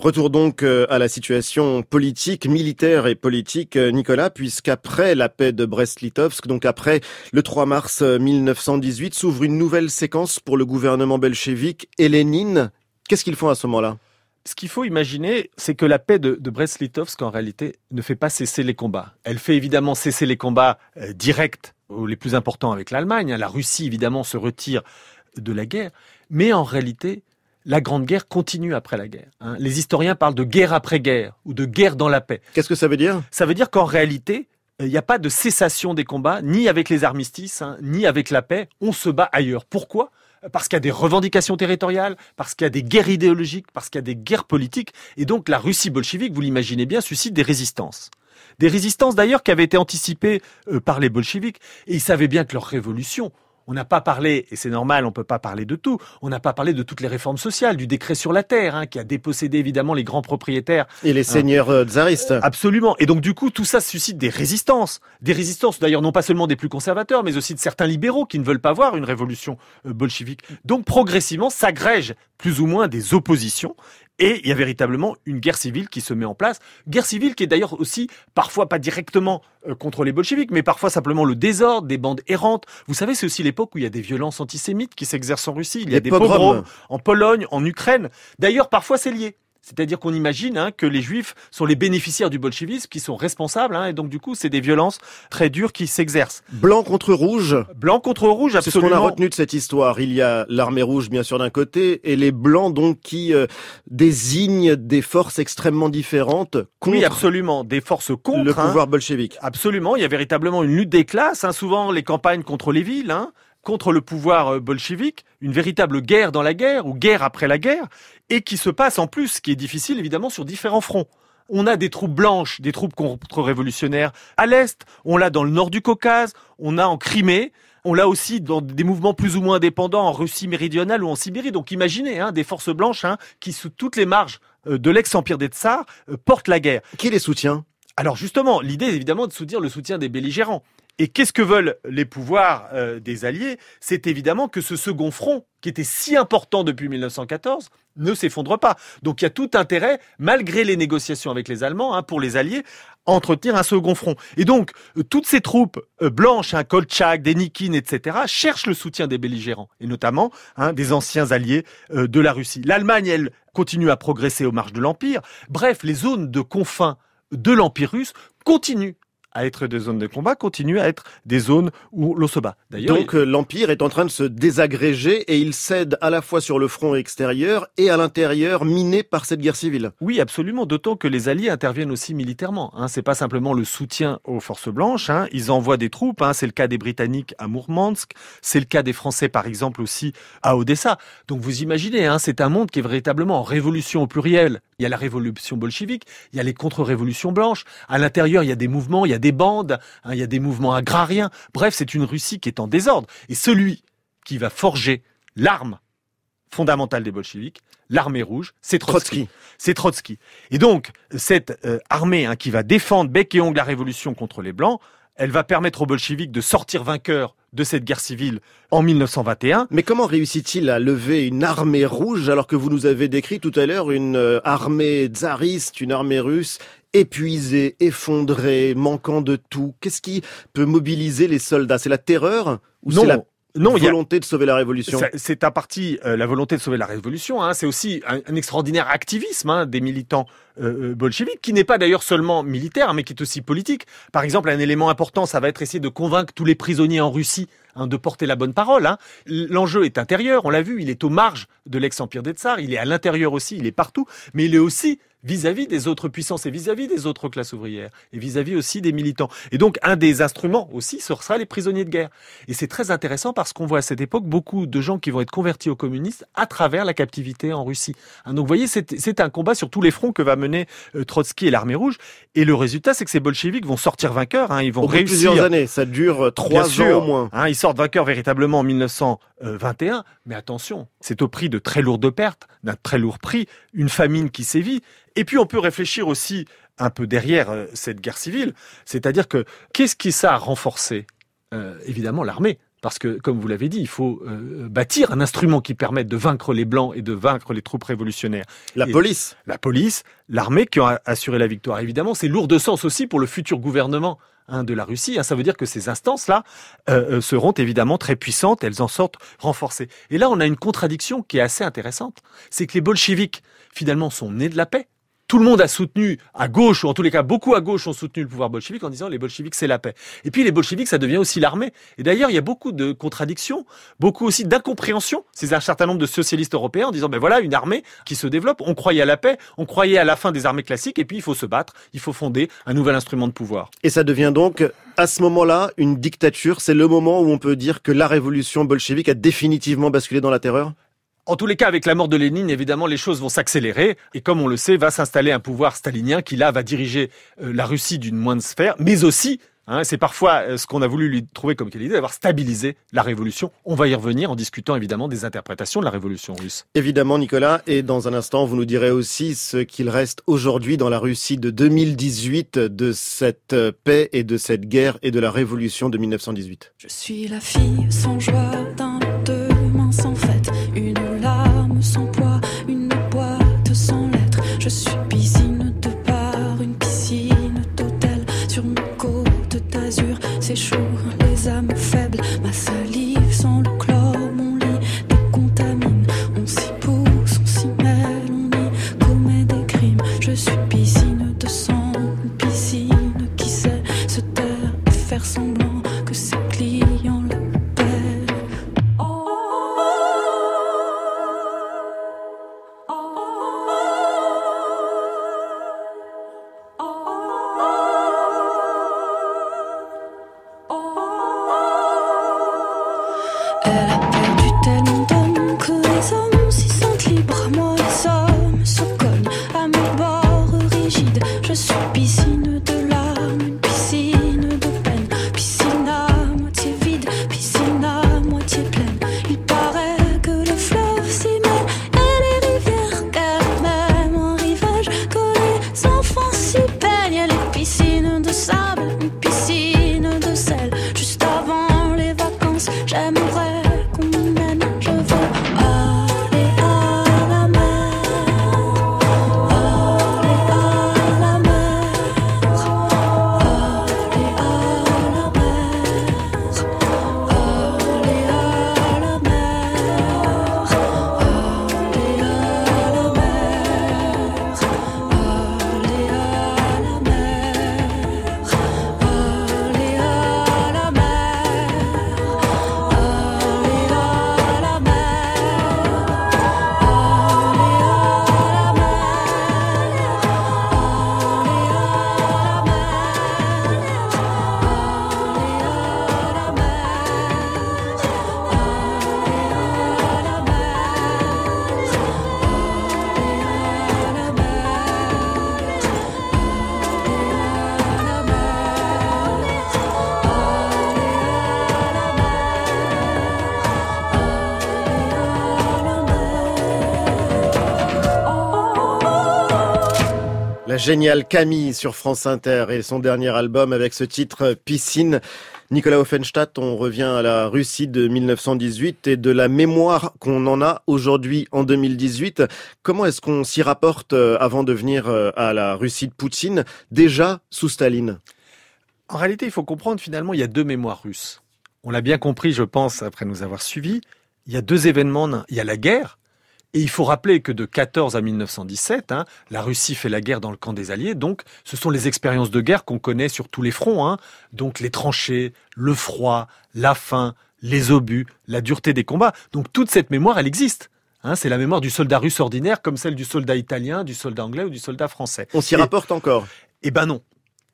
Retour donc euh, à la situation politique, militaire et politique, euh, Nicolas, puisqu'après la paix de Brest-Litovsk, donc après le 3 mars euh, 1918, s'ouvre une nouvelle séquence pour le gouvernement belchevique et Lénine. Qu'est-ce qu'ils font à ce moment-là? Ce qu'il faut imaginer, c'est que la paix de, Brest-Litovsk, en réalité, ne fait pas cesser les combats. Elle fait évidemment cesser les combats euh, directs, les plus importants avec l'Allemagne. hein. La Russie, évidemment, se retire de la guerre. Mais en réalité, la Grande Guerre continue après la guerre. hein. Les historiens parlent de guerre après guerre, ou de guerre dans la paix. Qu'est-ce que ça veut dire? Ça veut dire qu'en réalité, euh, il n'y a pas de cessation des combats, ni avec les armistices, hein, ni avec la paix. On se bat ailleurs. Pourquoi? Parce qu'il y a des revendications territoriales, parce qu'il y a des guerres idéologiques, parce qu'il y a des guerres politiques. Et donc la Russie bolchevique, vous l'imaginez bien, suscite des résistances. Des résistances d'ailleurs qui avaient été anticipées euh, par les bolcheviks. Et ils savaient bien que leur révolution, On n'a pas parlé, et c'est normal, on peut pas parler de tout. On n'a pas parlé de toutes les réformes sociales, du décret sur la terre, hein, qui a dépossédé évidemment les grands propriétaires. Et les seigneurs euh, tsaristes. Absolument. Et donc du coup, tout ça suscite des résistances, des résistances d'ailleurs non pas seulement des plus conservateurs, mais aussi de certains libéraux qui ne veulent pas voir une révolution euh, bolchevique. Donc progressivement s'agrègent plus ou moins des oppositions. Et il y a véritablement une guerre civile qui se met en place. Guerre civile qui est d'ailleurs aussi parfois pas directement euh, contre les bolcheviks, mais parfois simplement le désordre, des bandes errantes. Vous savez, c'est aussi l'époque où il y a des violences antisémites qui s'exercent en Russie. Il y a Les des pogroms en Pologne, en Ukraine. D'ailleurs, parfois c'est lié. C'est-à-dire qu'on imagine hein, que les juifs sont les bénéficiaires du bolchevisme, qui sont responsables, hein, et donc du coup c'est des violences très dures qui s'exercent. Blanc contre rouge. Blanc contre rouge, C'est ce qu'on absolument. a retenu de cette histoire. Il y a l'armée rouge, bien sûr, d'un côté, et les blancs, donc, qui euh, désignent des forces extrêmement différentes contre Oui, absolument. Des forces contre. le hein. pouvoir bolchevique. Absolument, il y a véritablement une lutte des classes, souvent les campagnes contre les villes, hein, contre le pouvoir euh, bolchevique, une véritable guerre dans la guerre, ou guerre après la guerre, et qui se passe en plus, ce qui est difficile évidemment, sur différents fronts. On a des troupes blanches, des troupes contre-révolutionnaires à l'Est, on l'a dans le nord du Caucase, on a en Crimée, on l'a aussi dans des mouvements plus ou moins indépendants en Russie méridionale ou en Sibérie. Donc imaginez hein, des forces blanches hein, qui, sous toutes les marges euh, de l'ex-empire des Tsars, euh, portent la guerre. Qui les soutient? Alors justement, l'idée est évidemment de soutenir le soutien des belligérants. Et qu'est-ce que veulent les pouvoirs euh, des Alliés? C'est évidemment que ce second front, qui était si important depuis 1914, ne s'effondre pas. Donc il y a tout intérêt, malgré les négociations avec les Allemands, hein, pour les Alliés, à entretenir un second front. Et donc, euh, toutes ces troupes euh, blanches, hein, Kolchak, Denikin, etc., cherchent le soutien des belligérants, et notamment hein, des anciens alliés de la Russie. L'Allemagne, elle, continue à progresser aux marges de l'Empire. Bref, les zones de confins de l'Empire russe continuent à être des zones de combat, continuent à être des zones où l'on se bat. D'ailleurs, Donc euh, l'Empire est en train de se désagréger et il cède à la fois sur le front extérieur et à l'intérieur miné par cette guerre civile. Oui, absolument. D'autant que les Alliés interviennent aussi militairement. Hein. C'est pas simplement le soutien aux forces blanches. Hein. Ils envoient des troupes. Hein. C'est le cas des Britanniques à Mourmansk. C'est le cas des Français, par exemple, aussi à Odessa. Donc vous imaginez, hein, c'est un monde qui est véritablement en révolution au pluriel. Il y a la révolution bolchevique, il y a les contre-révolutions blanches. À l'intérieur, il y a des mouvements, il y a des bandes, hein, il y a des mouvements agrariens. Bref, c'est une Russie qui est en désordre. Et celui qui va forger l'arme fondamentale des bolcheviks, l'armée rouge, c'est Trotsky. Trotsky. C'est Trotsky. Et donc, cette euh, armée hein, qui va défendre bec et ongle la révolution contre les Blancs, elle va permettre aux bolcheviks de sortir vainqueurs de cette guerre civile en 1921. Mais comment réussit-il à lever une armée rouge alors que vous nous avez décrit tout à l'heure une euh, armée tsariste, une armée russe épuisée, effondrée, manquant de tout? Qu'est-ce qui peut mobiliser les soldats? C'est la terreur ou Non, c'est la non, y a- volonté de sauver la révolution C'est à partie euh, la volonté de sauver la révolution. Hein, c'est aussi un, un extraordinaire activisme hein, des militants euh, euh, bolcheviques, qui n'est pas d'ailleurs seulement militaire, mais qui est aussi politique. Par exemple, un élément important, ça va être essayer de convaincre tous les prisonniers en Russie hein, de porter la bonne parole. L'enjeu est intérieur, on l'a vu, il est aux marges de l'ex-empire des Tsars, il est à l'intérieur aussi, il est partout, mais il est aussi vis-à-vis des autres puissances et vis-à-vis des autres classes ouvrières et vis-à-vis aussi des militants. Et donc un des instruments aussi ce sera les prisonniers de guerre. Et c'est très intéressant parce qu'on voit à cette époque beaucoup de gens qui vont être convertis aux communistes à travers la captivité en Russie. Hein, donc vous voyez, c'est un combat sur tous les fronts que va mener euh, Trotsky et l'armée rouge. Et le résultat, c'est que ces bolcheviks vont sortir vainqueurs. Hein, ils vont Au réussir. plusieurs années, ça dure euh, trois sûr. ans au moins. Hein, ils sortent vainqueurs véritablement en 1921, mais attention, c'est au prix de très lourdes pertes, d'un très lourd prix, une famine qui sévit. Et puis on peut réfléchir aussi un peu derrière euh, cette guerre civile, c'est-à-dire que qu'est-ce qui ça a renforcé? Euh, Évidemment l'armée. Parce que, comme vous l'avez dit, il faut euh, bâtir un instrument qui permette de vaincre les Blancs et de vaincre les troupes révolutionnaires La Et- police. la police, l'armée qui a- assuré la victoire. Évidemment, c'est lourd de sens aussi pour le futur gouvernement hein, de la Russie. hein. Ça veut dire que ces instances-là euh, seront évidemment très puissantes, elles en sortent renforcées. Et là, on a une contradiction qui est assez intéressante. C'est que les bolcheviks, finalement, sont nés de la paix. Tout le monde a soutenu à gauche, ou en tous les cas beaucoup à gauche ont soutenu le pouvoir bolchevique en disant les bolcheviks c'est la paix. Et puis les bolcheviks ça devient aussi l'armée. Et d'ailleurs il y a beaucoup de contradictions, beaucoup aussi d'incompréhension. C'est un certain nombre de socialistes européens en disant ben voilà une armée qui se développe. On croyait à la paix, on croyait à la fin des armées classiques et puis il faut se battre, il faut fonder un nouvel instrument de pouvoir. Et ça devient donc, à ce moment-là, une dictature. C'est le moment où on peut dire que la révolution bolchevique a définitivement basculé dans la terreur? En tous les cas, avec la mort de Lénine, évidemment, les choses vont s'accélérer. Et comme on le sait, va s'installer un pouvoir stalinien qui, là, va diriger euh, la Russie d'une moindre sphère, mais aussi Hein, c'est parfois euh, ce qu'on a voulu lui trouver comme qualité d'avoir stabilisé la révolution. On va y revenir en discutant évidemment des interprétations de la révolution russe. Évidemment, Nicolas, et dans un instant, vous nous direz aussi ce qu'il reste aujourd'hui dans la Russie de 2018 de cette euh, paix et de cette guerre et de la révolution de 1918. Je suis la fille sans joie d'un demain sans fête, sans poids, une boîte sans lettres. Je suis piscine de bar, une piscine d'hôtel sur une côte d'azur. C'est chaud, les âmes faibles, géniale Camille sur France Inter et son dernier album avec ce titre Piscine. Nicolas Offenstadt, on revient à la Russie de 1918 et de la mémoire qu'on en a aujourd'hui en 2018. Comment est-ce qu'on s'y rapporte euh, avant de venir euh, à la Russie de Poutine, déjà sous Staline? En réalité, il faut comprendre finalement, il y a deux mémoires russes. On l'a bien compris, je pense, après nous avoir suivis. Il y a deux événements. Il y a la guerre. Et il faut rappeler que de 14 à 1917, hein, la Russie fait la guerre dans le camp des Alliés. Donc, ce sont les expériences de guerre qu'on connaît sur tous les fronts. Hein. Donc, les tranchées, le froid, la faim, les obus, la dureté des combats. Donc, toute cette mémoire, elle existe. Hein, c'est la mémoire du soldat russe ordinaire, comme celle du soldat italien, du soldat anglais ou du soldat français. On s'y rapporte encore? eh ben non.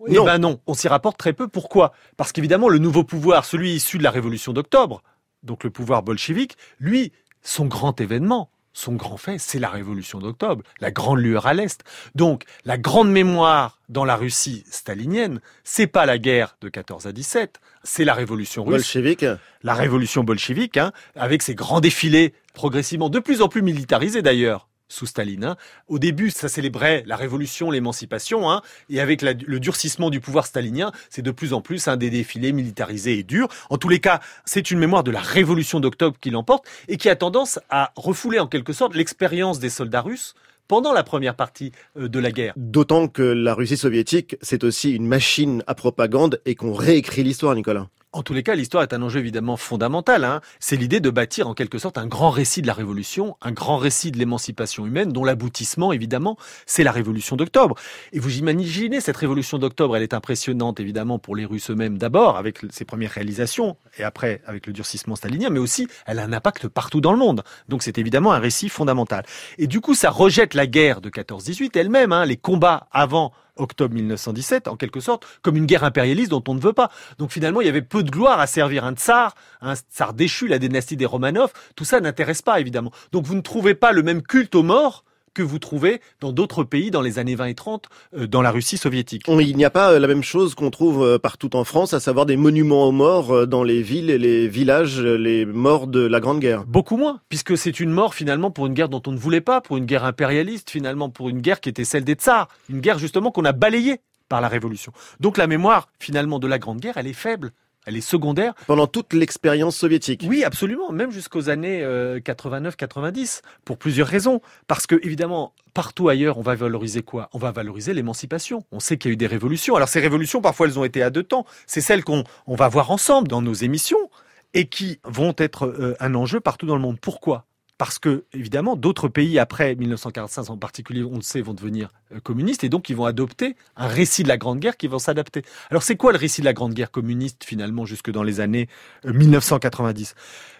Eh Non. ben non, on s'y rapporte très peu. Pourquoi? Parce qu'évidemment, le nouveau pouvoir, celui issu de la révolution d'octobre, donc le pouvoir bolchevique, lui, son grand événement, son grand fait, c'est la révolution d'octobre, la grande lueur à l'Est. Donc, la grande mémoire dans la Russie stalinienne, c'est pas la guerre de 14 à 17, c'est la révolution russe Bolchevique. la révolution bolchevique, hein, avec ses grands défilés progressivement de plus en plus militarisés d'ailleurs sous Staline. hein. Au début, ça célébrait la révolution, l'émancipation, hein, et avec le durcissement du pouvoir stalinien, c'est de plus en plus un des défilés militarisés et durs. En tous les cas, c'est une mémoire de la révolution d'octobre qui l'emporte et qui a tendance à refouler en quelque sorte l'expérience des soldats russes pendant la première partie euh, de la guerre. D'autant que la Russie soviétique, c'est aussi une machine à propagande et qu'on réécrit l'histoire, Nicolas. En tous les cas, l'histoire est un enjeu évidemment fondamental. Hein. C'est l'idée de bâtir en quelque sorte un grand récit de la Révolution, un grand récit de l'émancipation humaine, dont l'aboutissement, évidemment, c'est la Révolution d'octobre. Et vous imaginez, cette Révolution d'octobre, elle est impressionnante évidemment pour les Russes eux-mêmes d'abord, avec ses premières réalisations, et après avec le durcissement stalinien, mais aussi elle a un impact partout dans le monde. Donc c'est évidemment un récit fondamental. Et du coup, ça rejette la guerre de 14-18 elle-même, hein, les combats avant octobre 1917, en quelque sorte, comme une guerre impérialiste dont on ne veut pas. Donc finalement, il y avait peu de gloire à servir un tsar, un tsar déchu, la dynastie des Romanov. Tout ça n'intéresse pas, évidemment. Donc vous ne trouvez pas le même culte aux morts que vous trouvez dans d'autres pays dans les années 20 et 30 euh, dans la Russie soviétique. Il n'y a pas euh, la même chose qu'on trouve euh, partout en France, à savoir des monuments aux morts dans les villes et les villages, les morts de la Grande Guerre. Beaucoup moins, puisque c'est une mort finalement pour une guerre dont on ne voulait pas, pour une guerre impérialiste finalement, pour une guerre qui était celle des tsars, une guerre justement qu'on a balayée par la Révolution. Donc la mémoire finalement de la Grande Guerre, elle est faible, elle est secondaire. Pendant toute l'expérience soviétique. Oui, absolument, même jusqu'aux années euh, 89-90, pour plusieurs raisons. Parce que, évidemment, partout ailleurs, on va valoriser quoi? On va valoriser l'émancipation. On sait qu'il y a eu des révolutions. Alors, ces révolutions, parfois, elles ont été à deux temps. C'est celles qu'on on va voir ensemble dans nos émissions et qui vont être euh, un enjeu partout dans le monde. Pourquoi? Parce que, évidemment, d'autres pays, après 1945 en particulier, on le sait, vont devenir euh, communistes et donc ils vont adopter un récit de la Grande Guerre qui vont s'adapter. Alors, c'est quoi le récit de la Grande Guerre communiste, finalement, jusque dans les années euh, 1990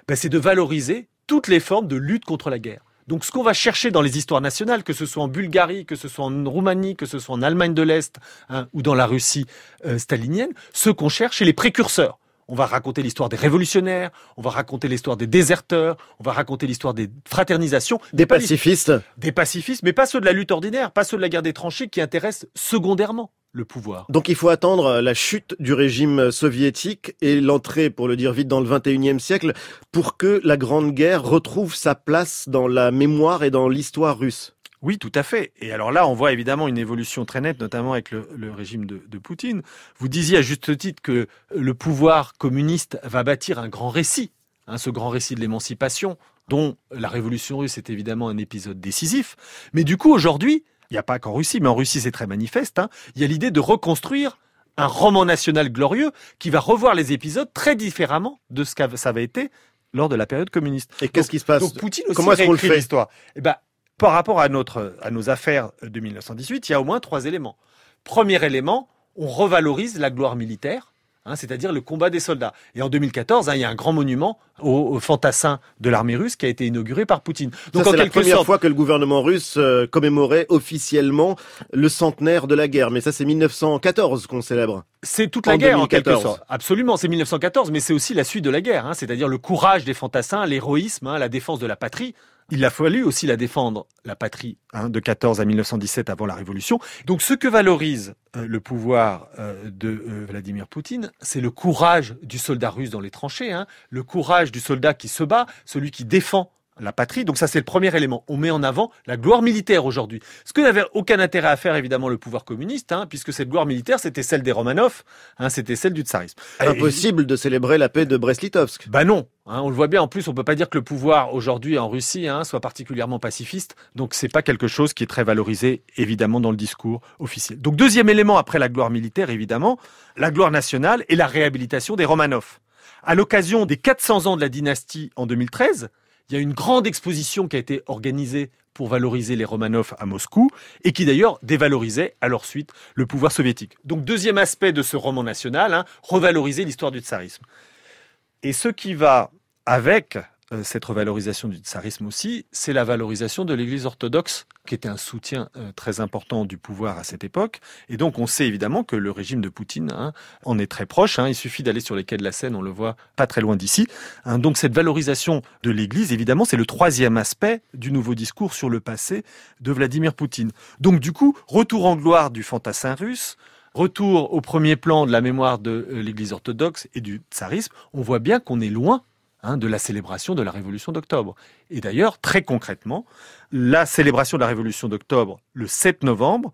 ben, C'est de valoriser toutes les formes de lutte contre la guerre. Donc, ce qu'on va chercher dans les histoires nationales, que ce soit en Bulgarie, que ce soit en Roumanie, que ce soit en Allemagne de l'Est hein, ou dans la Russie euh, stalinienne, ce qu'on cherche, c'est les précurseurs. On va raconter l'histoire des révolutionnaires, on va raconter l'histoire des déserteurs, on va raconter l'histoire des fraternisations, Des pacifistes. des pacifistes, mais pas ceux de la lutte ordinaire, pas ceux de la guerre des tranchées qui intéressent secondairement le pouvoir. Donc il faut attendre la chute du régime soviétique et l'entrée, pour le dire vite, dans le 21e siècle pour que la Grande Guerre retrouve sa place dans la mémoire et dans l'histoire russe. Oui, tout à fait. Et alors là, on voit évidemment une évolution très nette, notamment avec le, le régime de, de Poutine. Vous disiez à juste titre que le pouvoir communiste va bâtir un grand récit, hein, ce grand récit de l'émancipation, dont la révolution russe est évidemment un épisode décisif. Mais du coup, aujourd'hui, il n'y a pas qu'en Russie, mais en Russie c'est très manifeste, hein, il y a l'idée de reconstruire un roman national glorieux qui va revoir les épisodes très différemment de ce que ça avait été lors de la période communiste. Et qu'est-ce qui se passe Donc Poutine aussi Comment est-ce qu'on le fait l'histoire. Eh ben, par rapport à notre à nos affaires de 1918, il y a au moins trois éléments. Premier élément, on revalorise la gloire militaire. hein, c'est-à-dire le combat des soldats. Et en 2014, hein, il y a un grand monument au, au fantassin de l'armée russe qui a été inauguré par Poutine. En c'est la première sorte, fois que le gouvernement russe euh, commémorait officiellement le centenaire de la guerre. Mais ça, c'est 1914 qu'on célèbre. c'est toute la guerre en quelque 2014. sorte. Absolument, c'est 1914, mais c'est aussi la suite de la guerre. hein, c'est-à-dire le courage des fantassins, l'héroïsme, la défense de la patrie. Il a fallu aussi la défendre, la patrie, hein, de 14 à 1917 avant la Révolution. Donc ce que valorise euh, le pouvoir euh, de euh, Vladimir Poutine, c'est le courage du soldat russe dans les tranchées, hein, le courage du soldat qui se bat, celui qui défend la patrie. Donc ça, c'est le premier élément. On met en avant la gloire militaire aujourd'hui. Ce que n'avait aucun intérêt à faire, évidemment, le pouvoir communiste, hein, puisque cette gloire militaire, c'était celle des Romanov, hein, c'était celle du tsarisme. Impossible de célébrer la paix de Brest-Litovsk. Bah non, hein, on le voit bien. En plus, on peut pas dire que le pouvoir aujourd'hui en Russie hein, soit particulièrement pacifiste. Donc c'est pas quelque chose qui est très valorisé évidemment dans le discours officiel. Donc deuxième élément après la gloire militaire évidemment, la gloire nationale et la réhabilitation des Romanov. À l'occasion des 400 ans de la dynastie en 2013, il y a une grande exposition qui a été organisée pour valoriser les Romanov à Moscou et qui d'ailleurs dévalorisait à leur suite le pouvoir soviétique. Donc deuxième aspect de ce roman national, hein, revaloriser l'histoire du tsarisme. Et ce qui va avec cette revalorisation du tsarisme aussi, c'est la valorisation de l'Église orthodoxe, qui était un soutien euh, très important du pouvoir à cette époque. Et donc on sait évidemment que le régime de Poutine hein, en est très proche. hein. Il suffit d'aller sur les quais de la Seine, on le voit pas très loin d'ici. hein. Donc cette valorisation de l'Église, évidemment, c'est le troisième aspect du nouveau discours sur le passé de Vladimir Poutine. Donc du coup, retour en gloire du fantassin russe, retour au premier plan de la mémoire de euh, l'Église orthodoxe et du tsarisme, on voit bien qu'on est loin hein, de la célébration de la Révolution d'octobre. Et d'ailleurs, très concrètement, la célébration de la Révolution d'octobre, le 7 novembre,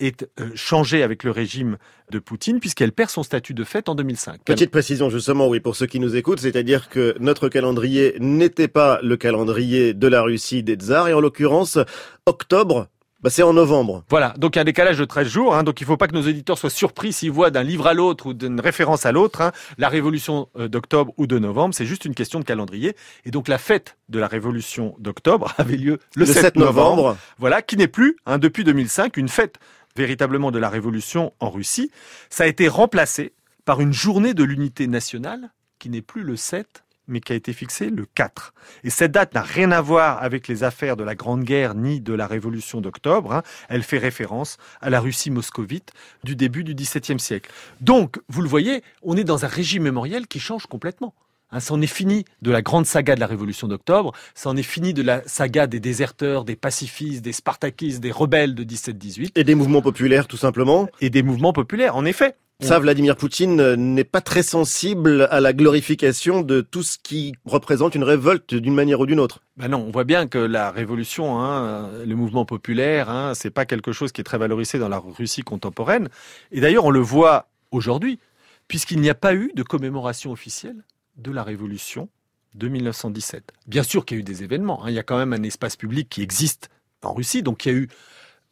est euh, changée avec le régime de Poutine, puisqu'elle perd son statut de fête en 2005. Petite précision justement, oui, pour ceux qui nous écoutent, c'est-à-dire que notre calendrier n'était pas le calendrier de la Russie des tsars, et en l'occurrence, octobre, bah, c'est en novembre. Voilà, donc il y a un décalage de 13 jours, hein, donc il ne faut pas que nos éditeurs soient surpris s'ils voient d'un livre à l'autre ou d'une référence à l'autre, hein, la révolution euh, d'octobre ou de novembre, c'est juste une question de calendrier. Et donc la fête de la révolution d'octobre [laughs] avait lieu le, 7, novembre, voilà, qui n'est plus, hein, depuis 2005, une fête véritablement de la révolution en Russie. Ça a été remplacé par une journée de l'unité nationale qui n'est plus le 7 mais qui a été fixée le 4. Et cette date n'a rien à voir avec les affaires de la Grande Guerre ni de la Révolution d'octobre. hein. Elle fait référence à la Russie moscovite du début du XVIIe siècle. Donc, vous le voyez, on est dans un régime mémoriel qui change complètement. Hein, c'en est fini de la grande saga de la Révolution d'octobre, c'en est fini de la saga des déserteurs, des pacifistes, des spartakistes, des rebelles de 17-18. Et des mouvements populaires, tout simplement? Et des mouvements populaires, en effet. Ça, Vladimir Poutine euh, n'est pas très sensible à la glorification de tout ce qui représente une révolte d'une manière ou d'une autre. Ben non, on voit bien que la révolution, hein, le mouvement populaire, hein, c'est pas quelque chose qui est très valorisé dans la Russie contemporaine. Et d'ailleurs, on le voit aujourd'hui, puisqu'il n'y a pas eu de commémoration officielle de la révolution de 1917. Bien sûr qu'il y a eu des événements. Hein, il y a quand même un espace public qui existe en Russie, donc il y a eu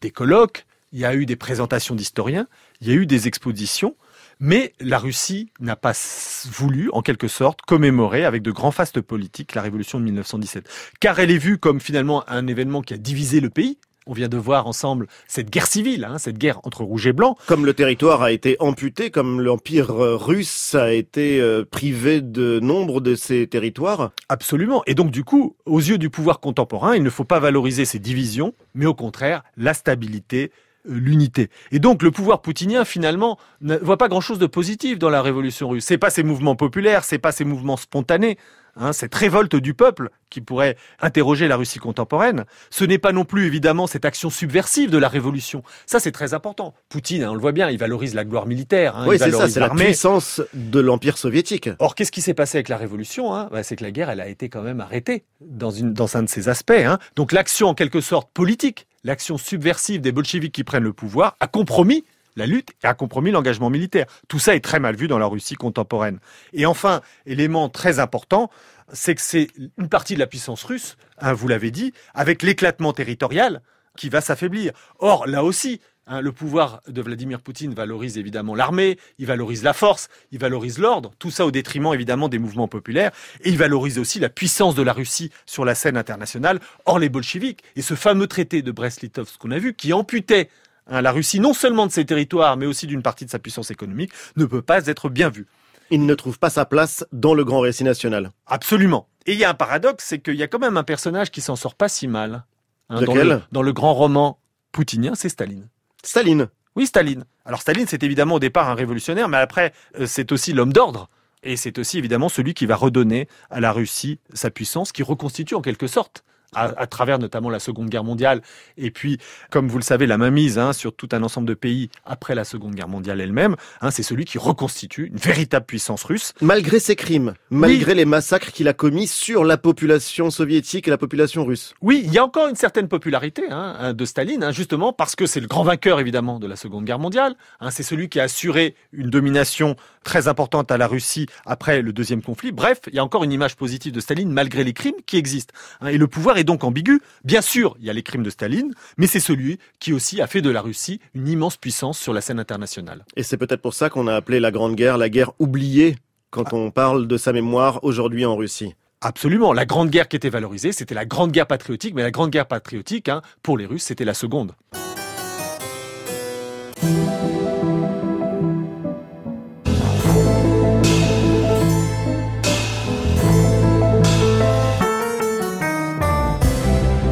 des colloques, il y a eu des présentations d'historiens, il y a eu des expositions, mais la Russie n'a pas voulu, en quelque sorte, commémorer avec de grands fastes politiques la révolution de 1917. Car elle est vue comme finalement un événement qui a divisé le pays, on vient de voir ensemble cette guerre civile, hein, cette guerre entre rouge et blanc. Comme le territoire a été amputé, comme l'empire euh, russe a été euh, privé de nombre de ses territoires. Absolument. Et donc du coup, aux yeux du pouvoir contemporain, il ne faut pas valoriser ces divisions, mais au contraire la stabilité, l'unité. Et donc le pouvoir poutinien finalement ne voit pas grand-chose de positif dans la révolution russe. C'est pas ces mouvements populaires, c'est pas ces mouvements spontanés, hein, cette révolte du peuple qui pourrait interroger la Russie contemporaine. Ce n'est pas non plus évidemment cette action subversive de la révolution. Ça c'est très important. Poutine, hein, on le voit bien, il valorise la gloire militaire. Hein, oui, c'est ça, c'est la puissance de l'empire soviétique. Or, qu'est-ce qui s'est passé avec la révolution hein? Bah, C'est que la guerre, elle a été quand même arrêtée dans, une, dans un de ses aspects. Hein. Donc l'action en quelque sorte politique l'action subversive des bolcheviks qui prennent le pouvoir a compromis la lutte et a compromis l'engagement militaire. Tout ça est très mal vu dans la Russie contemporaine. Et enfin, élément très important, c'est que c'est une partie de la puissance russe, hein, vous l'avez dit, avec l'éclatement territorial qui va s'affaiblir. Or, là aussi, Hein, le pouvoir de Vladimir Poutine valorise évidemment l'armée, il valorise la force, il valorise l'ordre, tout ça au détriment évidemment des mouvements populaires, et il valorise aussi la puissance de la Russie sur la scène internationale, hors les bolcheviks. Et ce fameux traité de Brest-Litovsk qu'on a vu, qui amputait hein, la Russie non seulement de ses territoires, mais aussi d'une partie de sa puissance économique, ne peut pas être bien vu. Il ne trouve pas sa place dans le grand récit national. Absolument. Et il y a un paradoxe, c'est qu'il y a quand même un personnage qui s'en sort pas si mal. Hein, dans, le, dans le grand roman poutinien, c'est Staline. Staline. Oui, Staline. Alors Staline, c'est évidemment au départ un révolutionnaire, mais après, euh, c'est aussi l'homme d'ordre. Et c'est aussi évidemment celui qui va redonner à la Russie sa puissance, qui reconstitue en quelque sorte à, travers notamment la Seconde Guerre mondiale, et puis, comme vous le savez, la mainmise hein, sur tout un ensemble de pays après la Seconde Guerre mondiale elle-même, hein, c'est celui qui reconstitue une véritable puissance russe. Malgré ses crimes, malgré les massacres qu'il a commis sur la population soviétique et la population russe. Oui, il y a encore une certaine popularité hein, de Staline, justement parce que c'est le grand vainqueur évidemment de la Seconde Guerre mondiale. c'est celui qui a assuré une domination très importante à la Russie après le deuxième conflit. Bref, il y a encore une image positive de Staline malgré les crimes qui existent. et le pouvoir est donc ambigu. Bien sûr, il y a les crimes de Staline, mais c'est celui qui aussi a fait de la Russie une immense puissance sur la scène internationale. Et c'est peut-être pour ça qu'on a appelé la Grande Guerre la guerre oubliée quand on parle de sa mémoire aujourd'hui en Russie. Absolument. La Grande Guerre qui était valorisée, c'était la Grande Guerre patriotique, mais la Grande Guerre patriotique, hein, pour les Russes, c'était la seconde.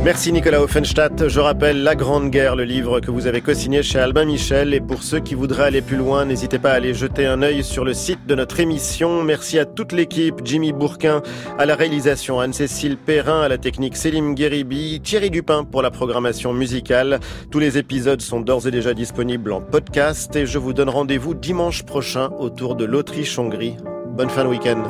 Merci Nicolas Offenstadt. Je rappelle La Grande Guerre, le livre que vous avez co-signé chez Albin Michel. Et pour ceux qui voudraient aller plus loin, n'hésitez pas à aller jeter un œil sur le site de notre émission. Merci à toute l'équipe, Jimmy Bourquin à la réalisation, Anne-Cécile Perrin à la technique, Célim Guéribi, Thierry Dupin pour la programmation musicale. Tous les épisodes sont d'ores et déjà disponibles en podcast et je vous donne rendez-vous dimanche prochain autour de l'Autriche-Hongrie. Bonne fin de week-end.